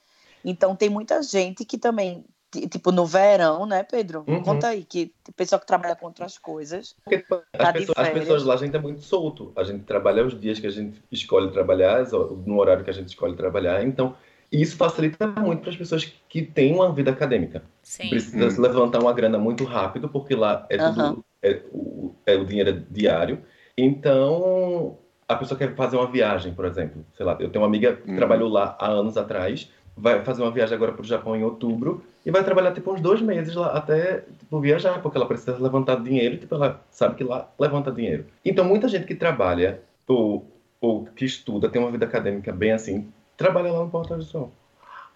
Então tem muita gente que também, ti- tipo no verão, né, Pedro? Uhum. Conta aí, que tem pessoa que trabalha com outras coisas. Porque Tá as, de pessoas, as pessoas lá, a gente é muito solto. A gente trabalha os dias que a gente escolhe trabalhar, no horário que a gente escolhe trabalhar. Então, isso facilita muito para as pessoas que têm uma vida acadêmica. Sim. Precisa Hum. se levantar uma grana muito rápido, porque lá é tudo é, o, é o dinheiro diário. Então, a pessoa quer fazer uma viagem, por exemplo. Sei lá, eu tenho uma amiga que Hum. trabalhou lá há anos atrás, vai fazer uma viagem agora para o Japão em outubro e vai trabalhar tipo uns dois meses lá até tipo, viajar, porque ela precisa levantar dinheiro, tipo, ela sabe que lá levanta dinheiro. Então, muita gente que trabalha ou, ou que estuda, tem uma vida acadêmica bem assim, trabalha lá no Porto do Sol.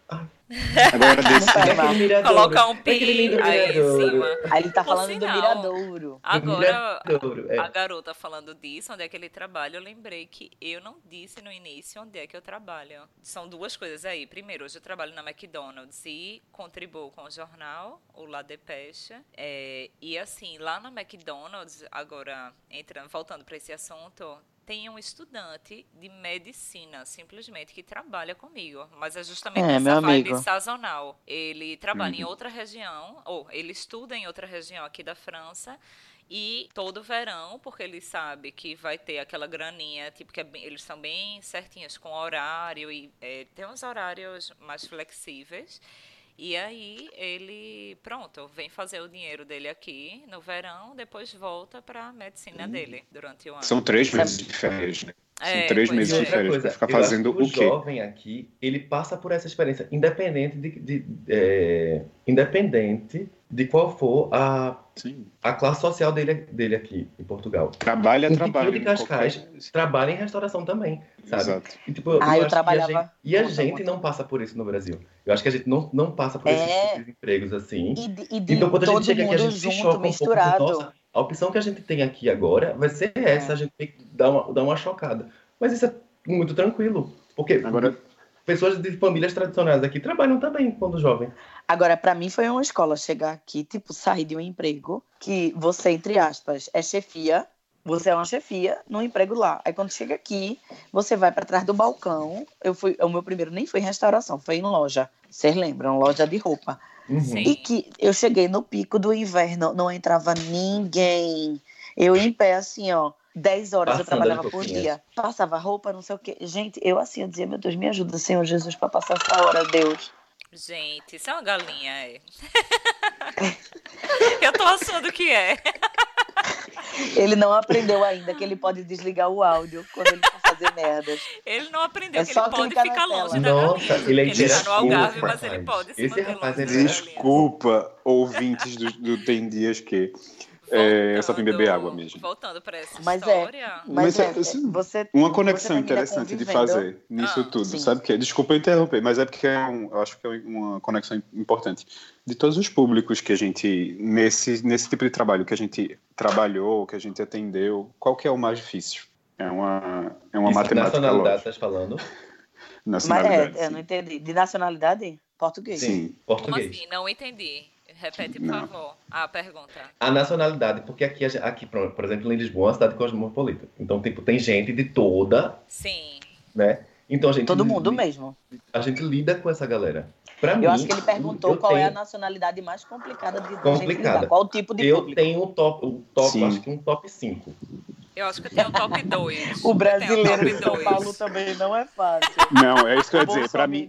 Agora desse. Colocar um pi aí em cima. Aí ele tá Por falando do sinal, Miradouro. Agora, Miradouro, é. a garota falando disso, onde é que ele trabalha, eu lembrei que eu não disse no início onde é que eu trabalho. São duas coisas aí. Primeiro, hoje eu trabalho na McDonald's e contribuo com o jornal, o La Dépêche. É, e assim, lá na McDonald's, agora, entrando, voltando para esse assunto, tem um estudante de medicina, simplesmente, que trabalha comigo. Mas é justamente É, essa vibe amigo. sazonal. Ele trabalha em Uhum. outra região, ou ele estuda em outra região aqui da França. E todo verão, porque ele sabe que vai ter aquela graninha, tipo, que é bem- eles são bem certinhos com horário e é, tem uns horários mais flexíveis. E aí ele, pronto, vem fazer o dinheiro dele aqui no verão, depois volta para a medicina dele durante o ano. São três meses de férias, né? São É, três pois meses é. de férias para ficar fazendo que o quê? jovem aqui, ele passa por essa experiência, independente de, de- é, independente de qual for a, Sim. a classe social dele, dele aqui em Portugal. Trabalho é Um trabalho. Tiquinho de Cascais qualquer- trabalha em restauração também, sabe? Exato. E, tipo, Ah, eu que trabalhava- A gente, e a Conta, gente conta. não passa por isso no Brasil. Eu acho que a gente não, não passa por É. esses tipos de empregos assim. E de, e de Então, quando a gente chega aqui, a gente se junto, choca um pouco. misturado. Nossa, a opção que a gente tem aqui agora vai ser essa, É. a gente tem que dar uma, dar uma chocada. Mas isso é muito tranquilo. Porque Agora, pessoas de famílias tradicionais aqui trabalham também quando jovem. Agora, pra mim foi uma escola chegar aqui, tipo, sair de um emprego que você, entre aspas, é chefia. Você é uma chefia num emprego lá. Aí quando chega aqui, você vai pra trás do balcão. Eu fui, o meu primeiro nem foi em restauração, foi em loja. Vocês lembram? Loja de roupa. Uhum. Sim. E que eu cheguei no pico do inverno, não entrava ninguém. Eu em pé, assim, ó, 10 horas eu Passando trabalhava as por dia. Passava roupa, não sei o quê. Gente, eu assim, eu dizia, meu Deus, me ajuda, Senhor Jesus, pra passar essa hora, Deus. Gente, isso é uma galinha, é. Eu tô achando que é. Ele não aprendeu ainda que ele pode desligar o áudio quando ele for fazer merdas. Ele não aprendeu É que só ele pode ficar longe da Nossa, galinha. ele é Ele tá no Algarve, mas ele pode se Esse manter rapaz longe é desculpa, ouvintes do, do Tem Dias Que. É, eu só vim beber água mesmo. Voltando pra essa Mas é, história. Mas, Mas é, é- assim, você. Uma você conexão termina interessante de fazer nisso Ah, tudo, sim. sabe que? Desculpa eu interromper, mas é porque é um- eu acho que é uma conexão importante de todos os públicos que a gente nesse nesse tipo de trabalho que a gente trabalhou, que a gente atendeu, qual que é o mais difícil? É uma é uma Isso, matemática nacionalidade, lógica. estás falando? Mas Nacionalidade. é, eu não entendi. De nacionalidade? Português. sim. Como Português. assim? Não entendi. Repete, por Não. favor, a pergunta. A nacionalidade, porque aqui, aqui, por exemplo, em Lisboa é uma cidade cosmopolita. Então, tipo, tem gente de toda, Sim. né? Então a gente Todo mundo mesmo. A gente lida com essa galera. Pra mim, Eu acho que ele perguntou eu qual é a tenho- nacionalidade mais complicada de Complicada. lidar. Qual o tipo de Eu público? tenho o top, o top Sim. acho que um top 5. Eu acho que tem o top 2. O brasileiro de São. Paulo também não é fácil. Não, é isso que eu ia dizer. Para mim,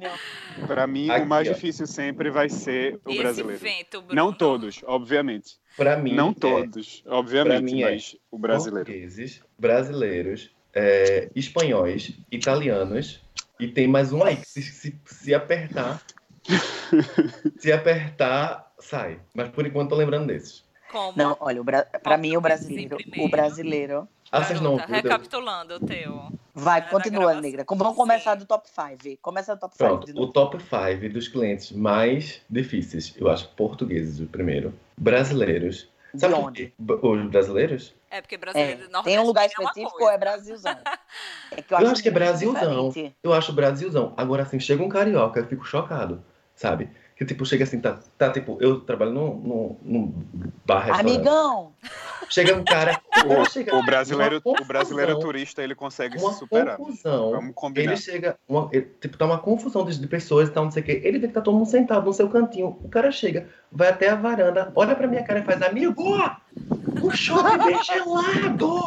para mim Aqui, o mais ó. difícil sempre vai ser o esse brasileiro. vento, Bruno? Não todos, obviamente. Pra mim, Não é todos, Pra obviamente, mim é mas o brasileiro. portugueses, brasileiros, é, espanhóis, italianos e tem mais um aí que se, se, se apertar, se apertar, sai. Mas por enquanto tô lembrando desses. Como? Não, olha, bra... pra mim o brasileiro, o brasileiro. Ah, vocês não recapitulando o teu. Vai, continua, negra. Vamos começar Sim. do top 5. Começa do top 5 Pronto, de o top 5 dos clientes mais difíceis, eu acho portugueses o primeiro, brasileiros. De Sabe por onde? Os brasileiros? É porque É, brasileiro tem um lugar é específico ou coisa. é Brasilzão? É que Eu acho que é Brasilzão. diferente. Eu acho Brasilzão. Agora, assim, chega um carioca, eu fico chocado, sabe? Que, tipo, chega assim, tá, tá tipo, eu trabalho num, num, num bar, restaurante. Amigão, Chega um cara, o O brasileiro, numa o brasileiro confusão, turista, ele consegue uma se superar. confusão. Vamos combinar. Ele chega, uma, ele, tipo, tá uma confusão de, de pessoas e tal, não sei o quê. Ele vê que tá todo mundo sentado no seu cantinho. O cara chega, vai até a varanda, olha pra minha cara e faz, amigo, o chopp vem gelado!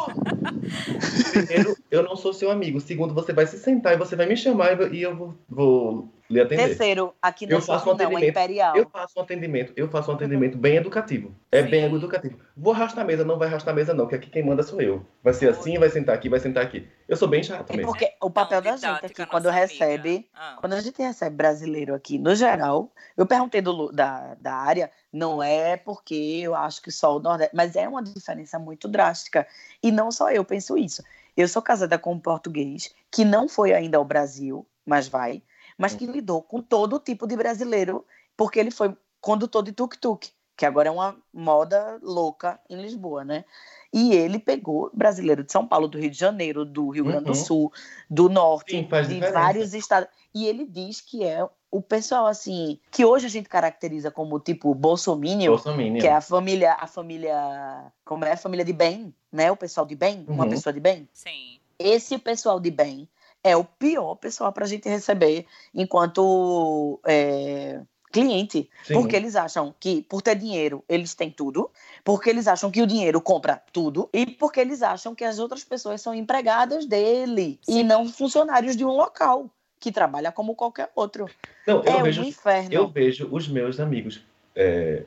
Primeiro, eu não sou seu amigo. Segundo, você vai se sentar e você vai me chamar e eu- eu vou, vou lhe atender. terceiro, aqui Eu não faço é um não, é atendimento. Imperial. Eu faço um atendimento, eu faço um atendimento bem educativo. É Sim. bem educativo. Vou arrastar a mesa, não vai arrastar a mesa, não, que aqui quem manda sou eu. Vai ser assim, vai sentar aqui, vai sentar aqui. Eu sou bem chato É mesmo. porque o papel da gente aqui, quando recebe. Ah. quando a gente recebe brasileiro aqui, no geral, eu perguntei do, da, da área, não é porque eu acho que só o Nordeste, mas é uma diferença muito drástica. E não só eu penso isso. Eu sou casada com um português que não foi ainda ao Brasil, mas vai, mas que lidou com todo tipo de brasileiro, porque ele foi condutor de tuk-tuk, que agora é uma moda louca em Lisboa, né? E ele pegou brasileiro de São Paulo, do Rio de Janeiro, do Rio Grande do Uhum. Sul, do Norte, Sim, de diferença. vários estados. E ele diz que é o pessoal, assim, que hoje a gente caracteriza como tipo bolsominion, Bolsominion. que é a família, a família, como é? A família de bem, né? O pessoal de bem, uma Uhum. pessoa de bem. Sim. Esse pessoal de bem é o pior pessoal para a gente receber enquanto é, cliente. Sim. Porque eles acham que, por ter dinheiro, eles têm tudo. Porque eles acham que o dinheiro compra tudo. E porque eles acham que as outras pessoas são empregadas dele. E Sim. não funcionários de um local. Que trabalha como qualquer outro. Não, eu é vejo um inferno. Eu vejo os meus amigos é,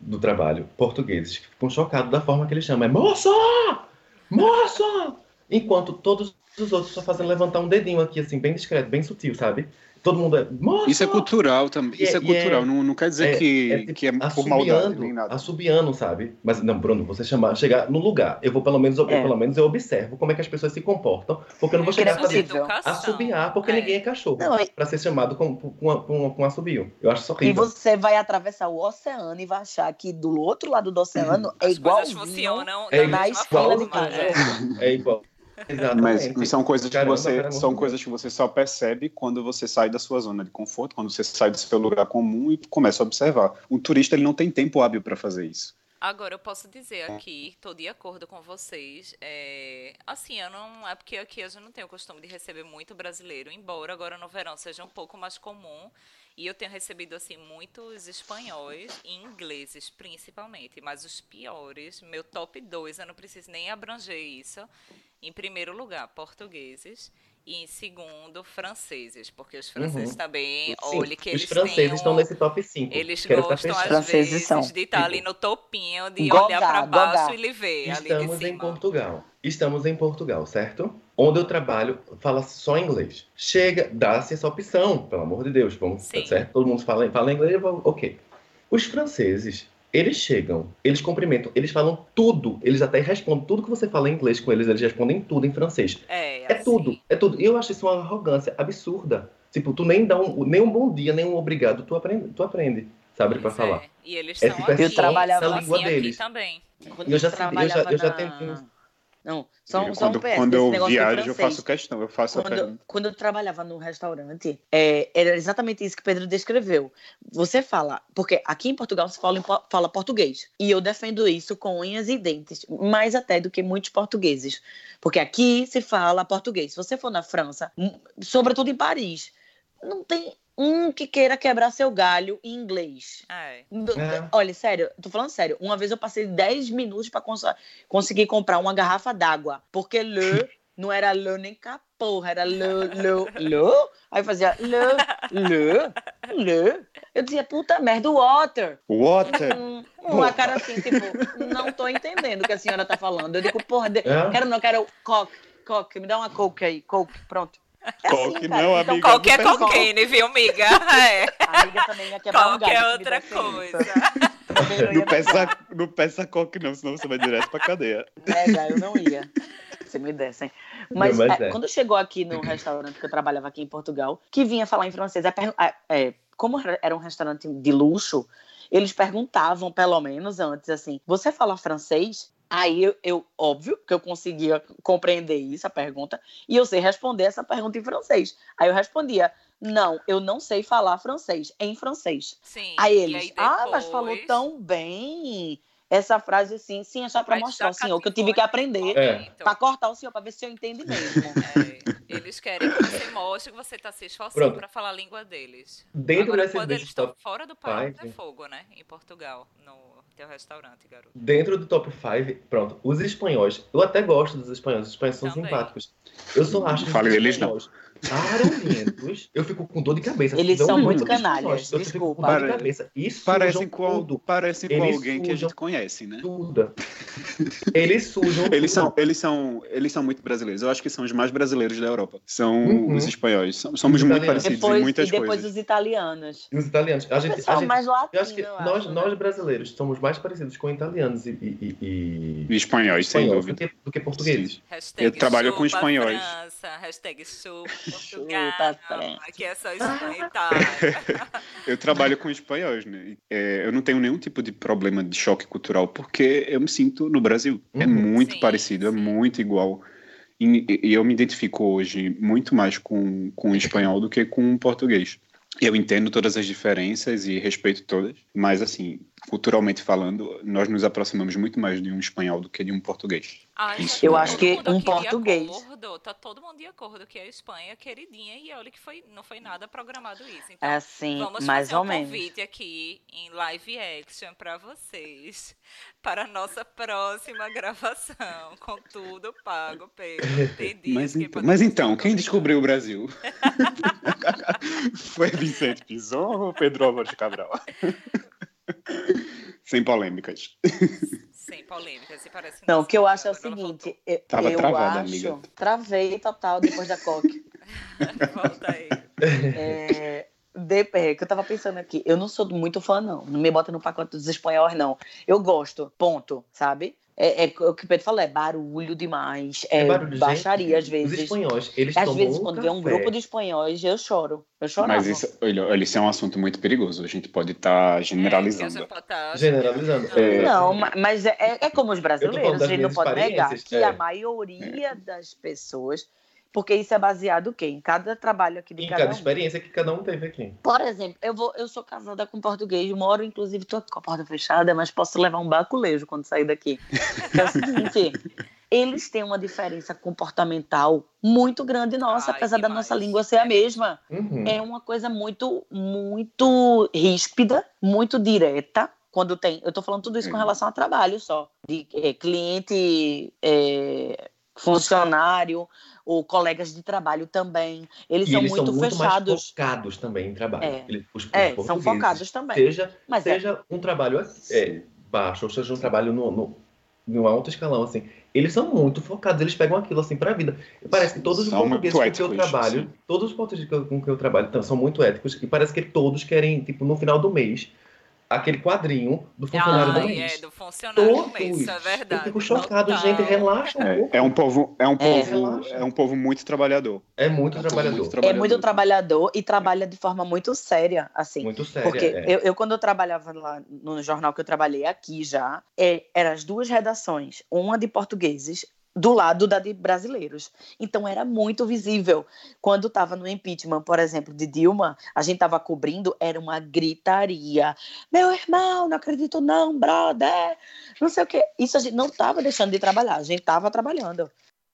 do trabalho, portugueses, que ficam chocados da forma que eles chamam. É moça! Moça! Enquanto todos os outros só fazem levantar um dedinho aqui, assim, bem discreto, bem sutil, sabe? Todo mundo é. Isso é cultural também. E Isso é é- e é- cultural. não, não quer dizer é- que, é que é por assobiando, maldade nem nada. assobiando, sabe? Mas não, Bruno, você chamar, chegar no lugar, eu vou pelo menos, eu, É. pelo menos eu observo como é que as pessoas se comportam, porque eu não vou chegar a fazer assobiar, porque É. ninguém é cachorro, Não, e- pra ser chamado com, com, com, com assobio. Eu acho isso E horrível. você vai atravessar o oceano e vai achar que do outro lado do oceano é As coisas funcionam É da na esquina de casa. é. É igual. Exatamente. Mas são coisas Caramba, que você são coisas que você só percebe quando você sai da sua zona de conforto, quando você sai do seu lugar comum e começa a observar. O turista ele não tem tempo hábil para fazer isso. Agora, eu posso dizer aqui, estou de acordo com vocês. É, assim, eu não. É porque aqui a gente não tem o costume de receber muito brasileiro, embora agora no verão seja um pouco mais comum. E eu tenho recebido, assim, muitos espanhóis e ingleses, principalmente. Mas os piores, meu top 2, eu não preciso nem abranger isso. Em primeiro lugar, portugueses. E em segundo, franceses. Porque os franceses também, Sim, olha que os eles franceses têm um- estão nesse top 5. Eles Quero gostam, às Franceses vezes, são. de estar ali no topinho, de Gogá, olhar para baixo gogá. e lhe ver ali de Estamos em. Portugal. Estamos em Portugal, certo? Onde eu trabalho, fala só inglês. Chega, dá-se essa opção, pelo amor de Deus, vamos, Sim. certo? Todo mundo fala, fala inglês, eu vou- ok. Os franceses, eles chegam, eles cumprimentam, eles falam tudo, eles até respondem tudo que você fala em inglês com eles, eles respondem tudo em francês. É, É assim, tudo, é tudo. E eu acho isso uma arrogância absurda. Tipo, tu nem dá um, nem um bom dia, nem um obrigado, tu aprende, tu aprende sabe, pra pois falar. é. E eles É são tipo, aqui, Eu trabalhava- são na língua assim aqui deles. também. Quando Eu já eu já- trabalhava eu já tentei Não, só, um- só um quando PS quando eu viajo, eu faço questão, eu faço a Quando, pergunta. quando eu trabalhava no restaurante, é, era exatamente isso que Pedro descreveu. Você fala, porque aqui em Portugal se fala, fala português. E eu defendo isso com unhas e dentes, mais até do que muitos portugueses. Porque aqui se fala português. Se você for na França, sobretudo em Paris, não tem um que queira quebrar seu galho em inglês. É. É. Olha, sério, tô falando sério. Uma vez eu passei 10 minutos para conseguir comprar uma garrafa d'água. Porque le não era le nem caporra, era le, le, le. Aí fazia le, le, le. Eu dizia, puta merda, water. Water! Hum, uma cara assim, tipo, não tô entendendo o que a senhora tá falando. Eu digo, porra, de... É? quero não, quero coke, coke, me dá uma coke aí, coke, pronto. É Coke cara. não, Então, amiga. Qualquer não tem cocaine, viu, amiga? É. A amiga também ia quebrar um Qualquer me outra coisa. não Não peça, não peça coque não, senão você vai direto pra cadeia. É, já eu não ia. Se me dessem. Mas, Não, mas é, é. quando chegou aqui no restaurante que eu trabalhava aqui em Portugal, que vinha falar em francês, a- é, como era um restaurante de luxo, eles perguntavam, pelo menos antes, assim, você fala francês? Aí eu, eu, óbvio que eu conseguia compreender isso, a pergunta, e eu sei responder essa pergunta em francês. Aí eu respondia, não, eu não sei falar francês, em francês. Sim. Aí eles, ah, mas falou depois- tão bem. Essa frase assim, sim, é só pra Mas mostrar ao senhor que eu tive que aprender. É. Pra cortar o senhor, pra ver se eu entendo mesmo. É, eles querem que você mostre que você está se esforçando para falar a língua deles. Dentro Agora, desse, quando eles estão fora do país, é fogo, né? Em Portugal, no teu restaurante, garoto. dentro do top 5, pronto, os espanhóis, eu até gosto dos espanhóis, os espanhóis são Também. simpáticos. Eu só acho que Fale os deles, não. Barulhentos, eu fico com dor de cabeça. Eles são muito canalhas, Eu fico com desculpa. dor de cabeça. Isso Parecem com, tudo. parecem com Eles alguém que a gente conhece, né? Tudo. Eles sujam Eles são, eles, são, eles são muito brasileiros. Eu acho que são os mais brasileiros da Europa. São Uhum. os espanhóis. Som- Somos Os muito italianos. parecidos Depois, em e muitas depois coisas. os italianos. E os italianos. A gente, a gente- mais latino, eu acho que eu nós, acho, nós né? brasileiros somos mais parecidos com italianos e, e, e- E espanhóis, sem espanhóis do dúvida. que, do que portugueses. Eu trabalho com espanhóis. França, hashtag França. Aqui é só Espanha e Itália. Eu trabalho com espanhóis, né? É, eu não tenho nenhum tipo de problema de choque cultural, porque eu me sinto no Brasil. É Uhum. muito Sim, parecido, é sim. muito igual. E, e eu me identifico hoje muito mais com, com o espanhol do que com o português. Eu entendo todas as diferenças e respeito todas, mas assim, culturalmente falando, nós nos aproximamos muito mais de um espanhol do que de um português. Ai, Isso Eu acho que um português. acordo, tá todo mundo de acordo que a Espanha é queridinha e olha que foi, não foi nada programado isso. Então, É assim, Vamos mais fazer ou um menos. convite aqui em live action para vocês, para a nossa próxima gravação, com tudo pago, Pedro. Tem dias Mas, então, mas então, quem descobriu o Brasil? Foi Vicente Pizon ou Pedro Álvares Cabral? Sem polêmicas. Sem polêmica, se parece Não, o que eu acho é o seguinte, eu, Tava eu travada, acho, amiga. travei total depois da coque. Volta aí. É, de- é, que eu tava pensando aqui, eu não sou muito fã, não. Não me bota no pacote dos espanhóis, não. Eu gosto, ponto, sabe? É, é o que o Pedro falou, é barulho demais, é, É barulho, gente. baixaria às Os vezes. espanhóis, eles Às vezes, um quando vê um café. grupo de espanhóis, eu choro. Eu chorava. Mas isso, olha, olha, isso é um assunto muito perigoso. A gente pode estar É, que a generalizando. gente tá- Generalizando. É. Não, ma- mas é, é- é como os brasileiros, a gente não pode negar que é. a maioria das pessoas, porque isso é baseado o quê? Em cada trabalho aqui de Em cada cada um. experiência que cada um teve aqui. Por exemplo, eu, vou, eu sou casada com português, moro, inclusive, tô com a porta fechada, mas posso levar um baculejo quando sair daqui. Que é o seguinte, eles têm uma diferença comportamental muito grande nossa, Ai, apesar da nossa língua ser a mesma. Uhum. É uma coisa muito, muito ríspida, muito direta. Quando tem, eu tô falando tudo isso com Uhum. relação a trabalho só, de eh, cliente, eh, funcionário, ou colegas de trabalho também. Eles E são eles muito, são muito mais fechados. focados também em trabalho. É. Eles, os, os É, são focados também. Seja, Mas é, seja um trabalho é, baixo, ou seja um trabalho no, no, no alto escalão, assim. Eles são muito focados, eles pegam aquilo assim pra vida. E parece que todos os São portugueses com que eu trabalho, sim. todos os portugueses com com que eu trabalho então, são muito éticos e parece que todos querem, tipo, no final do mês, aquele quadrinho do funcionário do Ai, mês. é, do funcionário do Todos. mês, isso é verdade. Eu fico chocado, Total. gente, relaxa um pouco. É, é um povo, é um É. povo, Relaxa. é um povo muito trabalhador. É muito É um trabalhador. muito é muito trabalhador e trabalha de forma muito séria, assim. Muito sério. Porque é. eu, eu, quando eu trabalhava lá no jornal que eu trabalhei aqui já, é, eram as duas redações, uma de portugueses do lado da de brasileiros. Então era muito visível. Quando estava no impeachment, por exemplo, de Dilma, a gente estava cobrindo, era uma gritaria. Meu irmão, não acredito não, brother. Não sei o quê. Isso a gente não estava deixando de trabalhar, a gente estava trabalhando.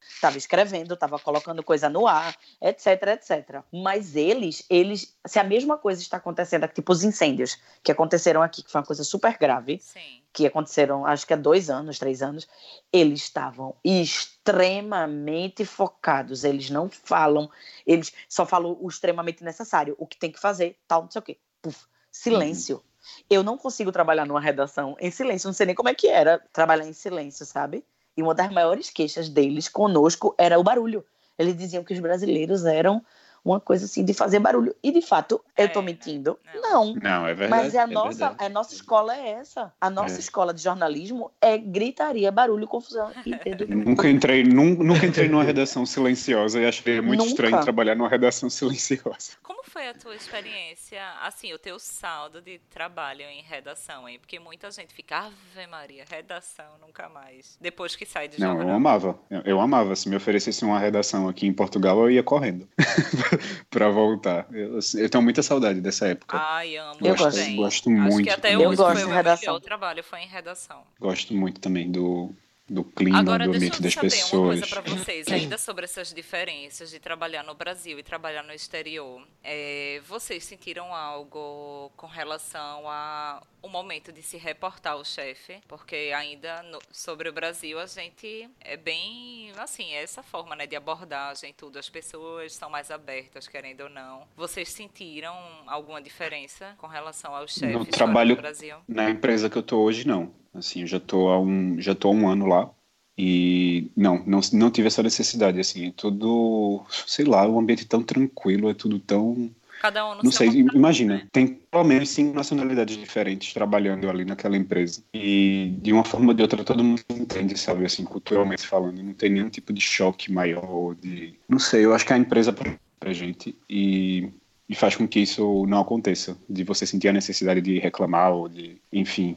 Estava escrevendo, estava colocando coisa no ar, etc, etc. Mas eles, eles, se a mesma coisa está acontecendo aqui, tipo os incêndios que aconteceram aqui, que foi uma coisa super grave, Sim. que aconteceram acho que há dois anos, três anos, eles estavam extremamente focados. Eles não falam, eles só falam o extremamente necessário, o que tem que fazer, tal, não sei o quê. Puf, silêncio. Eu não consigo trabalhar numa redação em silêncio, não sei nem como é que era trabalhar em silêncio, sabe? E uma das maiores queixas deles conosco era o barulho. Eles diziam que os brasileiros eram uma coisa assim de fazer barulho. E de fato, eu tô É, mentindo? não. Não. Não, é verdade. Mas é a é nossa, verdade. a nossa escola é essa. A nossa É. escola de jornalismo é gritaria, barulho, confusão. E. Nunca entrei, nun- nunca entrei numa redação silenciosa e achei muito Nunca. estranho trabalhar numa redação silenciosa. Como foi a tua experiência, assim, o teu saldo de trabalho em redação, hein? Porque muita gente fica, Ave Maria, redação, nunca mais. Depois que sai de Não, eu amava. Eu, eu amava. Se me oferecesse uma redação aqui em Portugal, eu ia correndo pra voltar. Eu, assim, eu tenho muita saudade dessa época. Ai, amo Eu gosto, gosto Acho muito. que até eu hoje Eu gosto foi de o meu trabalho, foi em redação. Gosto muito também do, do clima, Agora, do deixa ambiente eu das saber pessoas. uma coisa pra vocês, ainda sobre essas diferenças de trabalhar no Brasil e trabalhar no exterior. É, vocês sentiram algo com relação a o momento de se reportar ao chefe? Porque ainda no- sobre o Brasil a gente é bem, assim, é essa forma, né, de abordagem tudo. As pessoas são mais abertas, querendo ou não. Vocês sentiram alguma diferença com relação aos chefes fora trabalho- do Brasil? Na empresa que eu tô hoje, não. Assim, eu já tô há um, já tô há um ano lá e não, não, não tive essa necessidade. Assim, é tudo, sei lá, um ambiente tão tranquilo, é tudo tão, Cada um no não seu sei. Imagina, tem pelo menos cinco nacionalidades diferentes trabalhando ali naquela empresa e de uma forma ou de outra todo mundo entende, sabe? Assim, culturalmente falando, não tem nenhum tipo de choque maior, de, não sei. Eu acho que a empresa pra gente e e faz com que isso não aconteça, de você sentir a necessidade de reclamar ou de, enfim,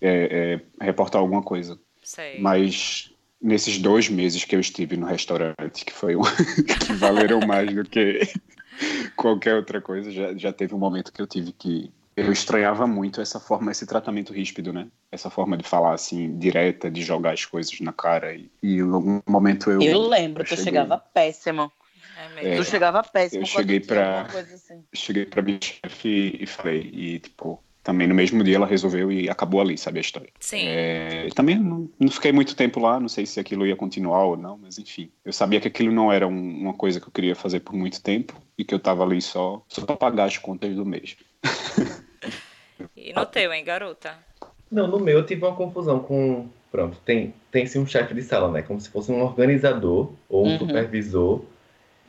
é, é, reportar alguma coisa. Sei. Mas nesses dois meses que eu estive no restaurante, que foi um, que valeram mais do que qualquer outra coisa, já, já teve um momento que eu tive que eu estranhava muito essa forma, esse tratamento ríspido, né? Essa forma de falar assim, direta, de jogar as coisas na cara. E, e em algum momento eu. Eu lembro, eu tu cheguei- chegava péssimo. É É. mesmo. Tu chegava péssimo Eu cheguei pra- assim. cheguei pra minha chefe e falei, e tipo, também no mesmo dia ela resolveu e acabou ali, sabe a história. Sim. É, também não, não fiquei muito tempo lá, não sei se aquilo ia continuar ou não, mas enfim. Eu sabia que aquilo não era um- uma coisa que eu queria fazer por muito tempo e que eu tava ali só, só pra pagar as contas do mês. E no teu, hein, garota? Não, no meu eu tive uma confusão com. Pronto, tem, tem sim um chefe de sala, né? Como se fosse um organizador ou um Uhum. supervisor.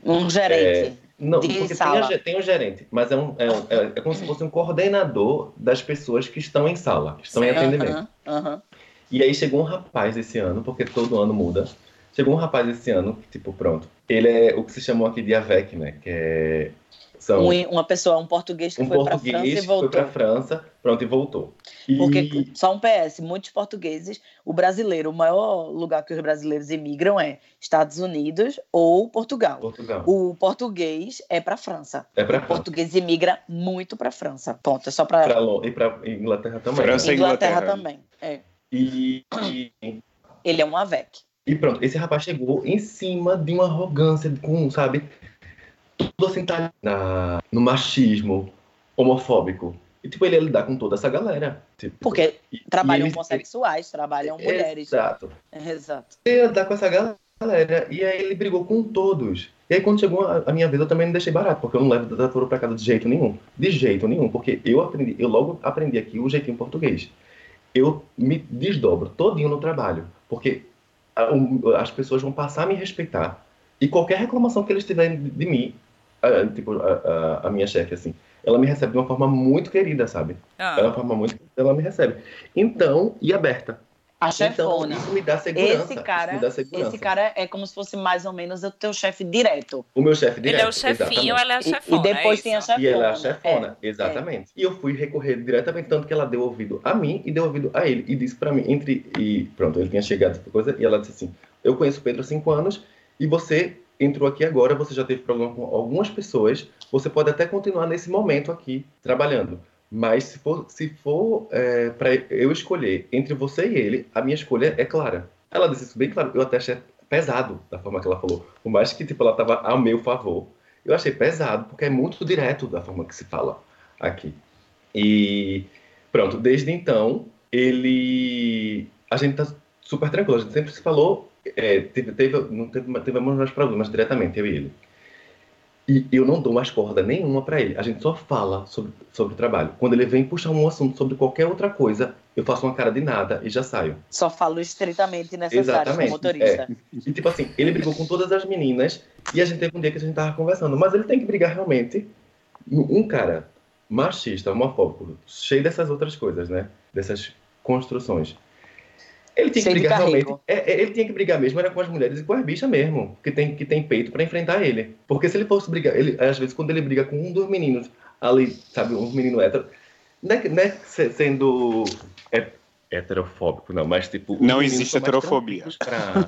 Um gerente. Não, De porque tem, sala. ge- tem um gerente, mas é, um, é, um- é- é como se fosse um coordenador das pessoas que estão em sala, que estão em Sim. atendimento. Aham, aham. E aí chegou um rapaz esse ano, porque todo ano muda. Chegou um rapaz esse ano, tipo, pronto. Ele é o que se chamou aqui de AVEC, né? Que é. São Um- uma pessoa, um português que um foi para França português e que foi voltou. pra França, pronto, e voltou. E- Porque, só um PS, muitos portugueses, o brasileiro, o maior lugar que os brasileiros imigram é Estados Unidos ou Portugal. Portugal. O português é para França. É pra O França. português imigra muito para França. Ponto. É só para e pra Inglaterra também. França e Inglaterra, Inglaterra. também. É. E, e, Ele é um AVEC. e pronto, esse rapaz chegou em cima de uma arrogância, com, sabe? Tudo assim tá na, no machismo homofóbico. E tipo, ele ia lidar com toda essa galera. Tipo, Porque e- trabalham e com sexuais, trabalham mulheres. Exato. É, Exato. Ele ia lidar com essa galera. E aí ele brigou com todos. E aí quando chegou a, a minha vez, eu também não deixei barato, porque eu não levo desaforo pra casa de jeito nenhum. De jeito nenhum, porque eu aprendi, eu logo aprendi aqui o jeitinho português. Eu me desdobro todinho no trabalho, porque a- o- as pessoas vão passar a me respeitar. E qualquer reclamação que eles tiverem de, de mim, a, tipo, a, a- a minha chefe, assim, ela me recebe de uma forma muito querida, sabe? Ah, É uma forma muito ela me recebe. Então, e aberta. A Então, chefona. isso me dá segurança. esse isso cara, me dá segurança. esse cara é como se fosse mais ou menos o teu chefe direto. O meu chefe ele direto. é o chefinho, exatamente. ela é a E- chefona. e depois é tem a chefona. E ela é a chefona, É, exatamente. E eu fui recorrer diretamente, tanto que ela deu ouvido a mim e deu ouvido a ele. E disse pra mim, entre. E pronto, ele tinha chegado essa coisa, e ela disse assim: Eu conheço o Pedro há cinco anos e você entrou aqui agora, você já teve problema com algumas pessoas, você pode até continuar nesse momento aqui trabalhando. Mas se for, se for é, para eu escolher entre você e ele, a minha escolha é clara. Ela disse isso bem claro. Eu até achei pesado da forma que ela falou. Por mais que tipo, ela estava a meu favor, eu achei pesado, porque é muito direto da forma que se fala aqui. E pronto, desde então, ele. A gente tá super tranquilo, a gente sempre se falou, é, teve, teve, não teve, tivemos mais problemas diretamente, eu e ele. E eu não dou mais corda nenhuma para ele. A gente só fala sobre, sobre o trabalho. Quando ele vem puxar um assunto sobre qualquer outra coisa, eu faço uma cara de nada e já saio. Só falo estritamente necessário como motorista. E tipo assim, ele brigou com todas as meninas e a gente teve um dia que a gente tava conversando. Mas ele tem que brigar realmente. Um cara machista, homofóbico, cheio dessas outras coisas, né? Dessas construções. Ele tinha que brigar carrego. realmente. é, é, ele tinha que brigar mesmo, era com as mulheres e com as bichas mesmo, que tem, que tem peito pra enfrentar ele. Porque se ele fosse brigar, ele, às vezes quando ele briga com um dos meninos ali, sabe, um menino hétero, não é, que- não é se- sendo é, heterofóbico, não, mas tipo. Não existe heterofobia. pra-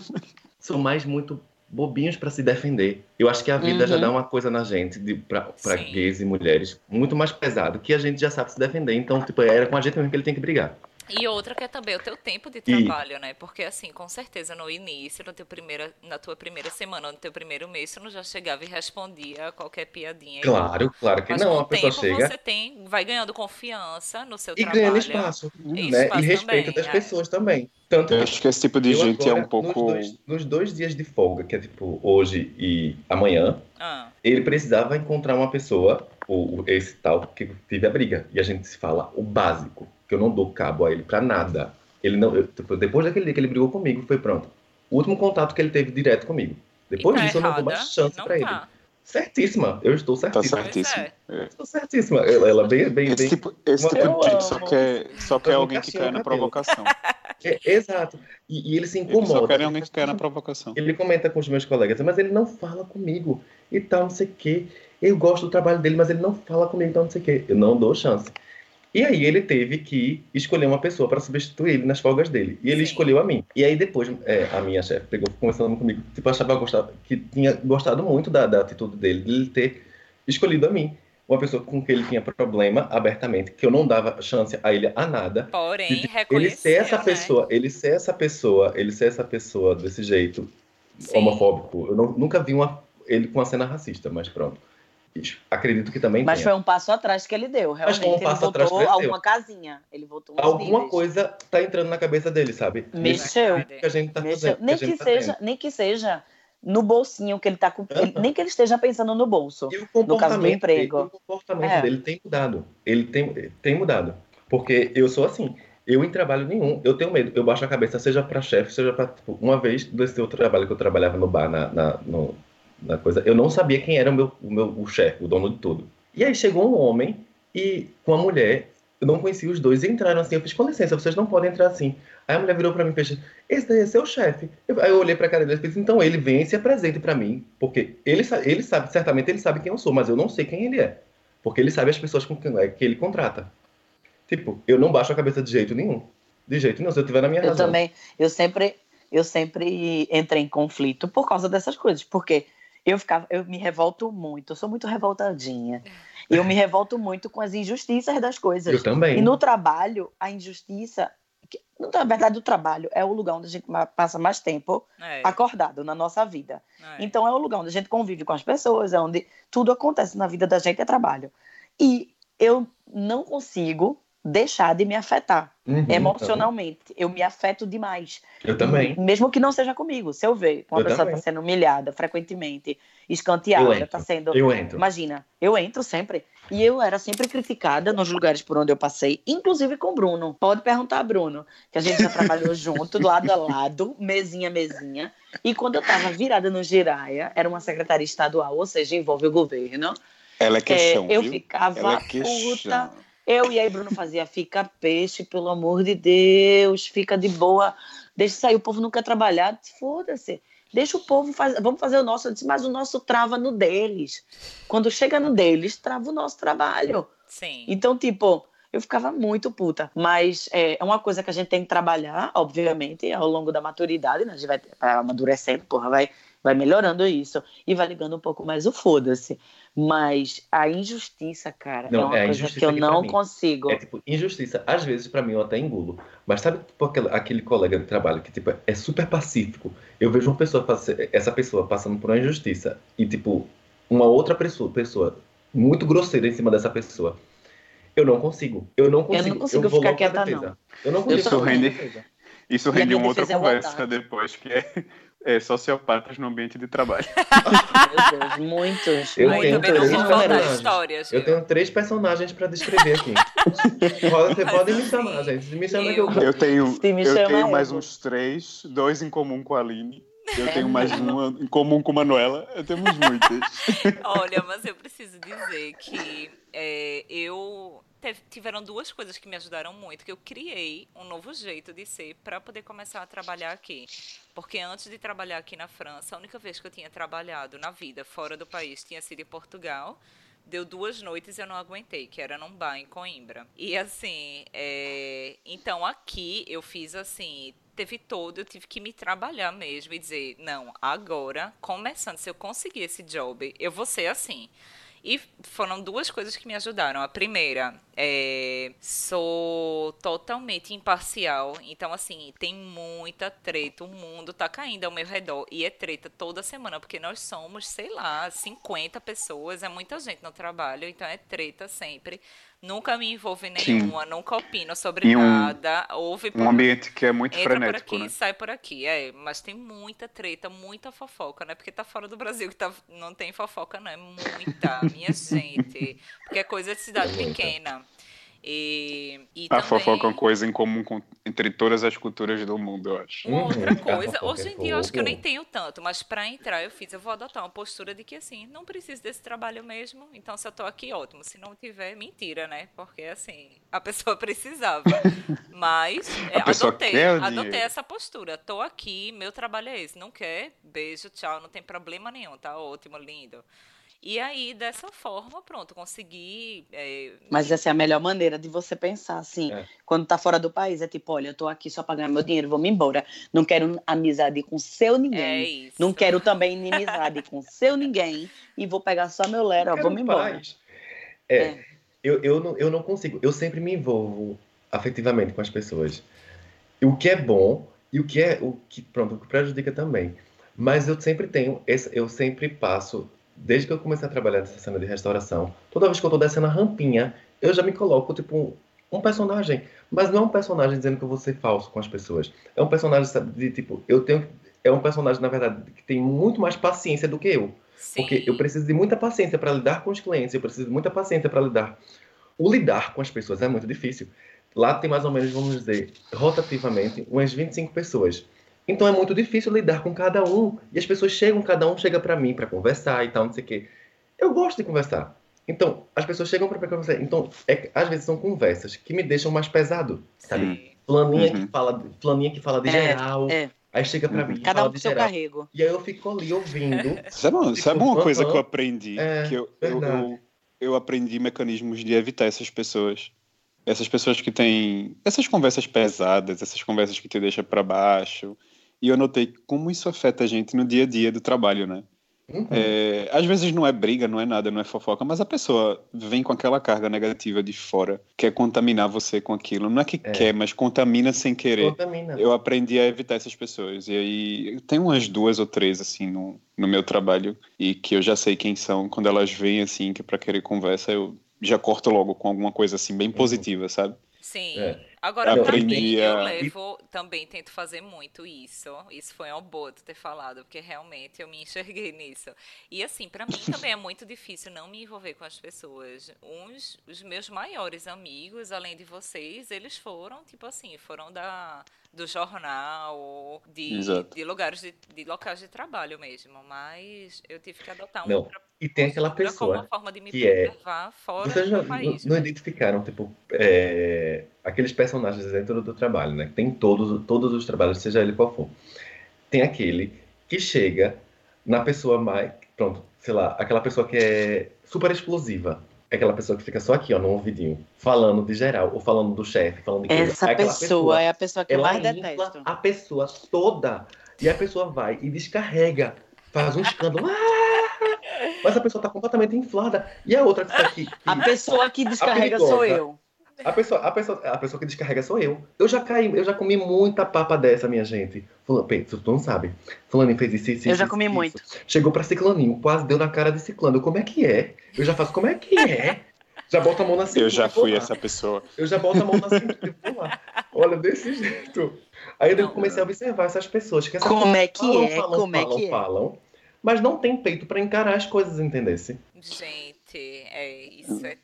são mais muito bobinhos pra se defender. Eu acho que a vida já Uhum. dá uma coisa na gente, Sim. gays e mulheres, muito mais pesado, que a gente já sabe se defender. Então, tipo, era com a gente mesmo que ele tem que brigar. E outra que é também o teu tempo de E- trabalho, né? Porque assim, com certeza no início, no teu primeira, na tua primeira semana, no teu primeiro mês, tu não já chegava e respondia a qualquer piadinha. Claro, claro que Mas não. com A pessoa tempo chega você tem, vai ganhando confiança no seu e trabalho. ganhando espaço, E né? espaço e respeito também, das é. pessoas também. Tanto Eu que acho que esse tipo de gente é agora, um pouco. Nos dois, nos dois dias de folga, que é tipo hoje e amanhã, Ah, ele precisava encontrar uma pessoa, ou esse tal, que tive a briga. E a gente se fala o básico, que eu não dou cabo a ele pra nada. Ele não, eu, tipo, depois daquele dia que ele brigou comigo, foi pronto. O último contato que ele teve direto comigo. Depois tá disso, eu não dou errada, mais chance não pra ele. tá. Certíssima, eu estou Tá certíssima. certíssimo. Pois é. Estou certíssima. Ela, ela bem, bem, Esse bem. tipo, esse tipo de gente só quer, só quer alguém que Provocação, cai na provocação. É, exato. E, e ele se incomoda. só querem alguém que cai na provocação. Ele comenta com os meus colegas, mas ele não fala comigo e tal, não sei o quê. Eu gosto do trabalho dele, mas ele não fala comigo, então não sei o quê. Eu não dou chance. E aí ele teve que escolher uma pessoa para substituir ele nas folgas dele. E ele Sim. escolheu a mim. E aí depois é, a minha chefe pegou conversando comigo, tipo, achava gostava, que tinha gostado muito da, da atitude dele, de ele ter escolhido a mim. Uma pessoa com quem ele tinha problema abertamente, que eu não dava chance a ele a nada. Porém, De- ele ser essa né? pessoa, ele ser essa pessoa, ele ser essa pessoa desse jeito Sim. homofóbico. Eu não- nunca vi uma, ele com uma cena racista, mas pronto. Acredito que também Mas tenha. foi um passo atrás que ele deu, Mas realmente. foi um ele passo atrás voltou ele a deu. uma casinha. Ele voltou Alguma níveis. coisa tá entrando na cabeça dele, sabe? Mexeu. Que a gente tá Mexeu. fazendo. Nem que, tá seja, tendo. nem que seja no bolsinho que ele tá com. ele- nem que ele esteja pensando no bolso. E o No caso do comportamento, emprego. dele, o comportamento É. dele tem mudado. Ele tem, tem mudado. Porque eu sou assim. Eu em trabalho nenhum, eu tenho medo. Eu baixo a cabeça, seja para chefe, seja para tipo, uma vez desse outro trabalho que eu trabalhava no bar na, na, no- na coisa, eu não sabia quem era o meu, o meu o chefe, o dono de tudo. E aí chegou um homem e com uma mulher Eu não conhecia os dois e entraram assim. Eu fiz, com licença, vocês não podem entrar assim. Aí a mulher virou pra mim e fez, esse daí é seu chefe. Eu- Aí eu olhei pra cara dele e fiz, então ele vem e se apresente pra mim. Porque ele, ele sabe, certamente ele sabe quem eu sou, mas eu não sei quem ele é. Porque ele sabe as pessoas com quem é que ele contrata. Tipo, eu não baixo a cabeça de jeito nenhum. De jeito nenhum, se eu tiver na minha Eu razão. também, eu sempre, eu sempre entrei em conflito por causa dessas coisas, porque eu ficava, eu me revolto muito, eu sou muito revoltadinha. Eu me revolto muito com as injustiças das coisas. Eu também. E no trabalho, a injustiça, na verdade, o trabalho é o lugar onde a gente passa mais tempo É, acordado na nossa vida. é. Então é o lugar onde a gente convive com as pessoas, é onde tudo acontece na vida da gente é trabalho. E eu não consigo deixar de me afetar Uhum, emocionalmente. Eu me afeto demais. Eu também. Mesmo que não seja comigo. Se eu ver uma Eu pessoa está sendo humilhada frequentemente, escanteada, está sendo. Eu entro. Imagina, eu entro sempre. E eu era sempre criticada nos lugares por onde eu passei, inclusive com o Bruno. Pode perguntar a Bruno, que a gente já trabalhou junto, lado a lado, mesinha a mesinha. E quando eu estava virada no Giraia, era uma secretaria estadual, ou seja, envolve o governo. Ela é é, questão, eu viu? ficava Ela é puta. Eu e aí Bruno fazia, fica peixe, pelo amor de Deus, fica de boa, deixa sair, o povo não quer trabalhar, foda-se. Deixa o povo fazer, vamos fazer o nosso. Eu disse, mas o nosso trava no deles. Quando chega no deles, trava o nosso trabalho. Sim. Então, tipo, eu ficava muito puta. Mas é, é uma coisa que a gente tem que trabalhar, obviamente, ao longo da maturidade, né? A gente vai, vai amadurecendo, porra, vai, vai melhorando isso. E vai ligando um pouco mais o foda-se. Mas a injustiça, cara, Não, é uma é coisa injustiça que eu não mim consigo. É tipo, injustiça. Às vezes, pra mim, eu até engulo. Mas sabe, tipo, aquele, aquele colega de trabalho que, tipo, é super pacífico. Eu vejo uma pessoa, essa pessoa passando por uma injustiça e, tipo, uma outra pessoa, pessoa muito grosseira em cima dessa pessoa. Eu não consigo. Eu não consigo. consigo vou ficar logo pra quieta, não. Eu não consigo. Isso ficar rende-. Isso rende uma outra é conversa voltar. depois, que é, é sociopatas no ambiente de trabalho. Meu Deus, muitos. Eu tenho também não três personagens. histórias. Eu tenho três personagens pra descrever aqui. Pode- Você pode me chamar, gente. Me chama que eu- eu Eu tenho, eu tenho eu mais uns três, dois em comum com a Aline. Eu É tenho mais uma em comum com a Manuela. Eu temos muitas. Olha, mas eu preciso dizer que é, eu teve- tiveram duas coisas que me ajudaram muito, que eu criei um novo jeito de ser para poder começar a trabalhar aqui. Porque antes de trabalhar aqui na França, a única vez que eu tinha trabalhado na vida fora do país tinha sido em Portugal. Deu duas noites e eu não aguentei, que era num bar em Coimbra. E assim, é, então aqui eu fiz assim, teve todo, eu tive que me trabalhar mesmo e dizer, não, agora, começando, se eu conseguir esse job, eu vou ser assim. E foram duas coisas que me ajudaram. A primeira, é, sou totalmente imparcial. Então, assim, tem muita treta. O mundo tá caindo ao meu redor. E é treta toda semana, porque nós somos, sei lá, 50 pessoas. É muita gente no trabalho. Então, é treta sempre. Nunca me envolvo em Sim. nenhuma, nunca opino sobre E um- nada. Houve Um ambiente que é muito Entra por frenético, aqui, né? sai por aqui. É, mas tem muita treta, muita fofoca, né? Porque tá fora do Brasil que tá, não tem fofoca, não. É muita, minha gente. Porque é coisa de cidade É muita. pequena. E, e A também, fofoca é uma coisa em comum com- entre todas as culturas do mundo, eu acho. uma Uhum, outra a coisa, fofoca hoje é em dia eu acho que eu nem tenho tanto, mas pra entrar eu fiz, eu vou adotar uma postura de que assim, não preciso desse trabalho mesmo, então se eu tô aqui, ótimo. Se não tiver, mentira, né? Porque assim, a pessoa precisava. Mas é, A pessoa adotei, adotei essa postura. Tô aqui, meu trabalho é esse. Não quer? Beijo, tchau, não tem problema nenhum, tá ótimo, lindo. E aí, dessa forma, pronto, consegui. é, Mas essa é a melhor maneira de você pensar, assim, É. quando tá fora do país, é tipo, olha, eu tô aqui só pra ganhar meu dinheiro, vou me embora. Não quero amizade com seu é ninguém. isso. Não quero também inimizade com seu ninguém. E vou pegar só meu lero, vou me embora. paz. É, É. Eu, eu, não, eu não consigo. Eu sempre me envolvo afetivamente com as pessoas. O que é bom e o que é o que pronto, o que prejudica também. Mas eu sempre tenho, esse, eu sempre passo, desde que eu comecei a trabalhar nessa cena de restauração, toda vez que eu tô descendo a rampinha, eu já me coloco tipo um, personagem. Mas não é um personagem dizendo que eu vou ser falso com as pessoas. É um personagem sabe, de tipo, eu tenho. É um personagem, na verdade, que tem muito mais paciência do que eu. Porque Sim. eu preciso de muita paciência para lidar com os clientes, eu preciso de muita paciência para lidar. O lidar com as pessoas é muito difícil. Lá tem mais ou menos, vamos dizer, rotativamente, umas 25 pessoas. Então é muito difícil lidar com cada um. E as pessoas chegam, cada um chega para mim para conversar e tal, não sei o quê. Eu gosto de conversar. Então, as pessoas chegam pra pegar você. Então, é, às vezes são conversas que me deixam mais pesado, sabe? Sim. Fulaninha, Uhum. que fala, fulaninha que fala de É, geral. é. Aí chega pra Uhum. mim Cada fala um com de seu geral. carrego. E aí eu fico ali ouvindo. Sabe, uma- sabe uma Tipo, coisa que eu aprendi? É, que eu, eu, eu, eu aprendi mecanismos de evitar essas pessoas. Essas pessoas que têm essas conversas pesadas, essas conversas que te deixam para baixo. E eu notei como isso afeta a gente no dia a dia do trabalho, né? Uhum. É, às vezes não é briga, não é nada, não é fofoca, mas a pessoa vem com aquela carga negativa de fora, quer contaminar você com aquilo. Não é que É. quer, mas contamina sem querer. Contamina. Eu aprendi a evitar essas pessoas. E aí, tem umas duas ou três, assim, no, no meu trabalho, e que eu já sei quem são. Quando elas vêm, assim, que pra querer conversa, eu já corto logo com alguma coisa, assim, bem positiva, sabe? Sim. É. Agora, Eu pra mim, eu levo, também tento fazer muito isso. Isso foi uma boa tu ter falado, porque realmente eu me enxerguei nisso. E assim, pra mim também é muito difícil não me envolver com as pessoas. Uns, os meus maiores amigos, além de vocês, eles foram, tipo assim, foram da do jornal, de, Exato. de lugares de, de locais de trabalho mesmo. Mas eu tive que adotar Não, uma outra E tem aquela como pessoa. forma de me que é- fora Vocês não, país. não identificaram, tipo, é, aqueles personagens dentro do trabalho, né? Tem todos, todos os trabalhos, seja ele qual for. Tem aquele que chega na pessoa mais. Pronto, sei lá, aquela pessoa que é super explosiva. É aquela pessoa que fica só aqui, ó, no ouvidinho, falando de geral, ou falando do chefe, falando de. Essa Aquela pessoa é a pessoa que eu mais detesto. a pessoa toda. E a pessoa vai e descarrega, faz um escândalo. Ah! Mas a pessoa tá completamente inflada. E a outra que tá aqui. que- A pessoa que descarrega perigosa. sou eu. A pessoa, a, pessoa, a pessoa que descarrega sou eu. Eu já caí, eu já comi muita papa dessa, minha gente. Fulano, tu não sabe. Fulaninho fez isso, isso, Eu isso, já comi isso. muito. Chegou pra ciclaninho, quase deu na cara de ciclano. Eu, Como é que é? Eu já faço, como é que é? Já bota a mão na cintura. Eu já fui essa pessoa. Eu já boto a mão na cintura e vou lá. Olha, desse jeito. Aí eu comecei a observar essas pessoas. Que essas Como é que falam, é? falam, Como é falam, que é? falam, mas não tem peito pra encarar as coisas, entendesse? Gente, é, isso é,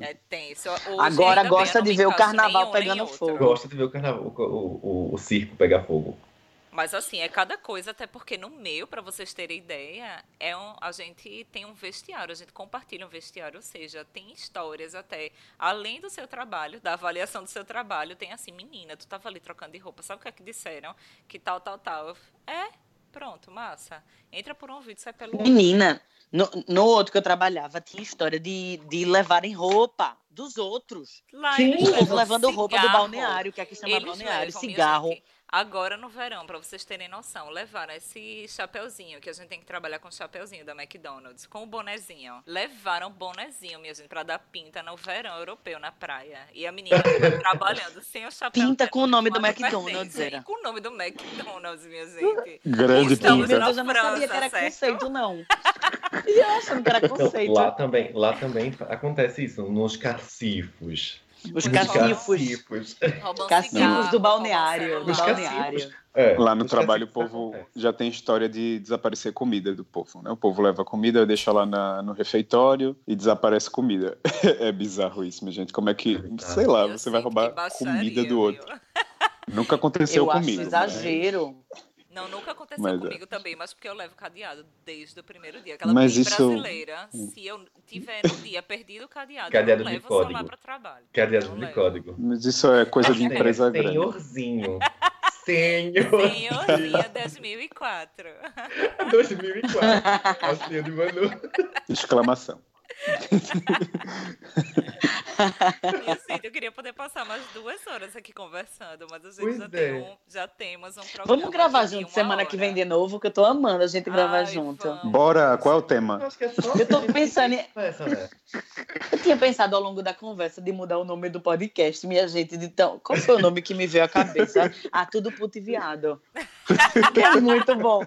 é tenso. Hoje, Agora bem, gosta de ver o carnaval pegando fogo. Gosto de ver o, carnaval, o, o, circo pegar fogo. Mas assim, é cada coisa, até porque no meu, pra vocês terem ideia, é um, a gente tem um vestiário, a gente compartilha um vestiário, ou seja, tem histórias até, além do seu trabalho, da avaliação do seu trabalho, tem assim, menina, tu tava ali trocando de roupa, sabe o que é que disseram? Que tal, tal, tal. É, pronto, massa. Entra por um ouvido, sai pelo outro. Menina, no, no outro que eu trabalhava, tinha história de, de levarem roupa dos outros. Lá Sim. O povo levando roupa do balneário, que aqui chama Eles balneário, cigarro. gente, agora no verão, pra vocês terem noção, levaram esse chapeuzinho, que a gente tem que trabalhar com o chapeuzinho da McDonald's, com o bonezinho. Levaram o bonezinho, minha gente, pra dar pinta no verão europeu, na praia. E a menina fica trabalhando sem o chapéu. Pinta com o nome do McDonald's, era. Com o nome do McDonald's, minha gente. Grande Estamos Meu pinta. Deus, eu não sabia França, que era certo? conceito, não. E eu achando que era Não, conceito. lá também, lá também acontece isso, nos cacifos. Os cacifos. cacifos. Do balneário, do balneário. É, Lá no trabalho o povo acontece. já tem história de desaparecer comida do povo, né? O povo leva comida, deixa lá na- no refeitório e desaparece comida. É bizarro isso, minha gente. Como é que, sei lá, você vai roubar baixaria, comida do viu? outro. Nunca aconteceu Eu acho comigo. né? Não, nunca aconteceu Mas é. comigo também, mas porque eu levo cadeado desde o primeiro dia. Aquela Mas isso- brasileira, se eu tiver no dia perdido o cadeado, Cadeado eu de levo o celular código. para trabalho. Cadeado de levo. código. Mas isso é coisa de empresa grande. Senhorzinho. Senhor. Senhorinha 2004. 2004. Assim, de Manu. Exclamação. Eu queria poder passar mais duas horas aqui conversando, mas a gente Pois já, é. tem um, já temos um programa. Vamos gravar junto semana hora. que vem de novo, que eu tô amando a gente gravar Ai, junto. vamos. Bora, qual é o tema? Que é Eu tô gente pensando em- né? Eu tinha pensado ao longo da conversa de mudar o nome do podcast, minha gente. de tão- Qual foi o nome que me veio à cabeça? Ah, tudo puto e viado. Que é muito bom.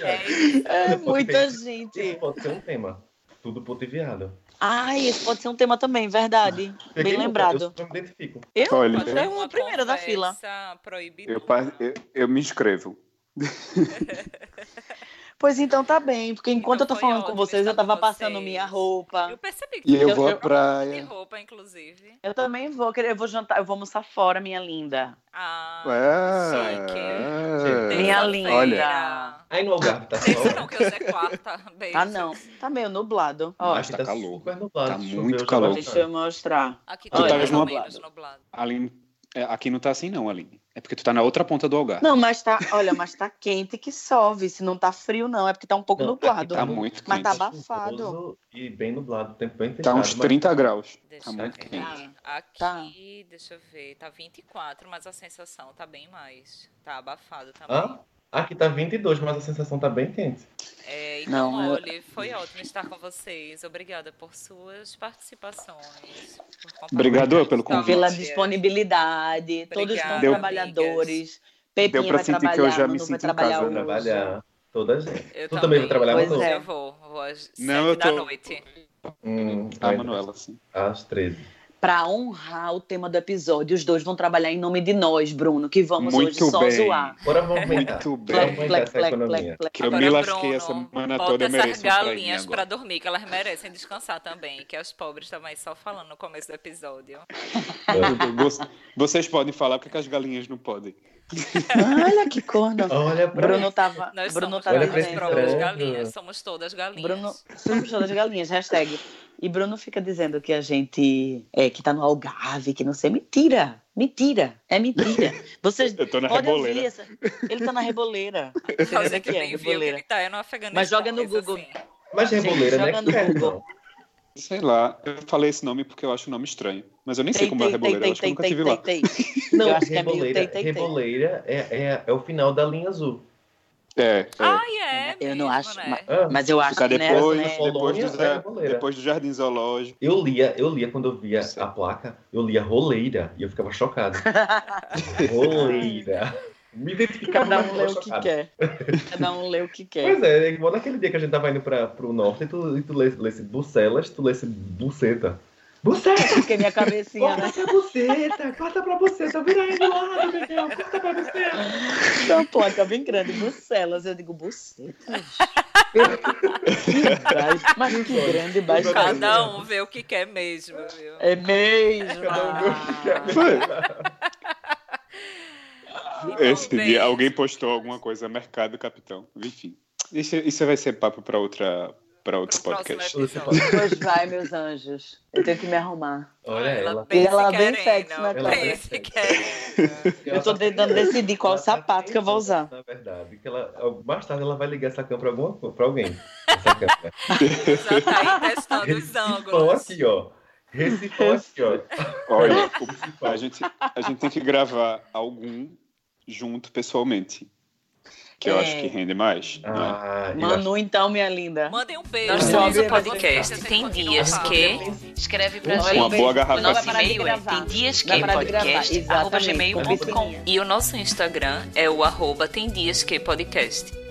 É. É muita gente. Isso pode ser um tema. Tudo puto e viado. Ai, esse pode ser um tema também, verdade. Peguei Bem lembrado. Eu me identifico. Eu? Olha, Você é uma primeira da fila. proibida. Eu, eu, eu me inscrevo. Pois então tá bem, porque enquanto Então eu tô falando com vocês, eu tava passando vocês. minha roupa. Eu percebi que E eu tu vou à de praia. roupa, inclusive. Eu também vou, eu vou jantar, eu vou almoçar fora, minha linda. Ah, É. chique. é. Minha linda. Aí no Algarve tá sol. não, que hoje é quarta. Beijo. Ah, não. Tá meio nublado. Ó, Mas tá calor. super nublado, Tá muito calor. deixa eu mostrar. Aqui tá tá mais ou nublado. nublado. Aline, é, aqui não tá assim não, Aline. É porque tu tá na outra ponta do Algarve. Não, mas tá, olha, mas tá quente que chove. Se não tá frio, não. É porque tá um pouco Não, nublado. Tá muito Mas quente. tá abafado. E bem nublado, tempo bem Tá uns mas- 30 graus. Deixa Tá muito ver. quente. Aqui, Tá. deixa eu ver, tá 24, mas a sensação tá bem mais. Tá abafado também. Hã? Aqui tá 22, mas a sensação tá bem quente. É, então, Não, eu- olha, foi ótimo estar com vocês. Obrigada por suas participações. por Obrigado pelo convite. Pela disponibilidade. Todos Obrigada, são Deu- trabalhadores. Deu Pepinha pra vai sentir que eu já me Nuno sinto em trabalhar casa, Vou hoje. trabalhar. Toda a gente. Eu tu também vai trabalhar, Pois é. Eu vou, vou às Não, 7 eu da tô- noite. Hum, A ai, Manuela, sim. Às 13. Pra honrar o tema do episódio, os dois vão trabalhar em nome de nós, Bruno, que vamos Muito hoje só bem. zoar. Bora movimentar. Muito bem. Plec, Vamos plec, essa plec, plec, eu Agora, me lasquei Bruno, a semana toda, eu essas mereço um prainha galinhas pra dormir, que elas merecem descansar também, que as pobres também só falando no começo do episódio. Vo- Vocês podem falar porque que as galinhas não podem. Olha que corno. Olha pra Bruno tava, Nós Bruno somos tava Olha todas galinhas, somos todas galinhas. Bruno, somos todas galinhas, hashtag. E Bruno fica dizendo que a gente é que tá no Algarve, que não sei. Mentira! Mentira! É mentira. Vocês Eu tô na podem reboleira. ouvir essa. Ele tá na reboleira. Você o que que é que reboleira? ele tá é no Afeganistão. Mas joga no Google. assim. Mas reboleira, Gente, né? joga no Que Google. não. Sei lá, eu falei esse nome porque eu acho o nome estranho. Mas eu nem sei Tem, como é tem, reboleira, eu tem, acho que eu nunca tem, tive tem, lá. tem. Não, Eu acho que é meio reboleira, tem, tem, tem. reboleira é, é, é o final da linha azul. É, é. Ai, é Eu não acho, né? mas, Ah, mas eu acho que depois, né? depois, do, é reboleira. depois do Jardim Zoológico. Eu lia, eu lia quando eu via a placa, eu lia roleira e eu ficava chocado. roleira. Me identificava Cada um lê o que quer. Cada um lê o que quer. Pois é, é igual naquele dia que a gente tava indo pra, pro norte e tu, e tu lesse, lesse Bucelas, tu lesse buceta. Buceta! Porque minha cabecinha, Corta né? pra buceta! Corta pra buceta! Vira aí do lado, Miguel! Corta pra buceta! Uma placa bem grande, Bucelas. Eu digo, bucetas? Mas que grande, baixo. Cada um vê o que quer mesmo, viu? É mesmo. Cada um vê o que quer. Foi. Então, Esse dia alguém postou alguma coisa, Mercado Capitão. Enfim, isso, isso vai ser papo para outra para outro pro podcast. Pois vai, meus anjos. Eu tenho que me arrumar. Olha ela. bem E ela se bem querendo, sexy, né, bem se querendo. Eu tô tentando decidir qual Ela tá sapato que eu vou usar. Na verdade, que ela, mais tarde ela vai ligar essa câmera pra, alguma, pra alguém. Essa câmera. Já tá aí testando os ângulos. aqui, ó. Recifão aqui, ó. Olha, a gente, a gente tem que gravar algum junto pessoalmente. Que eu É. acho que rende mais. né? Ah, eu Manu, então, minha linda. Mandem um beijo. Nós somos somos o podcast. Tem dias que. Escreve pra gente. Uma boa o garrafa. e-mail é tem dias que podcast arroba gmail.com e o nosso Instagram é o arroba tem dias que podcast.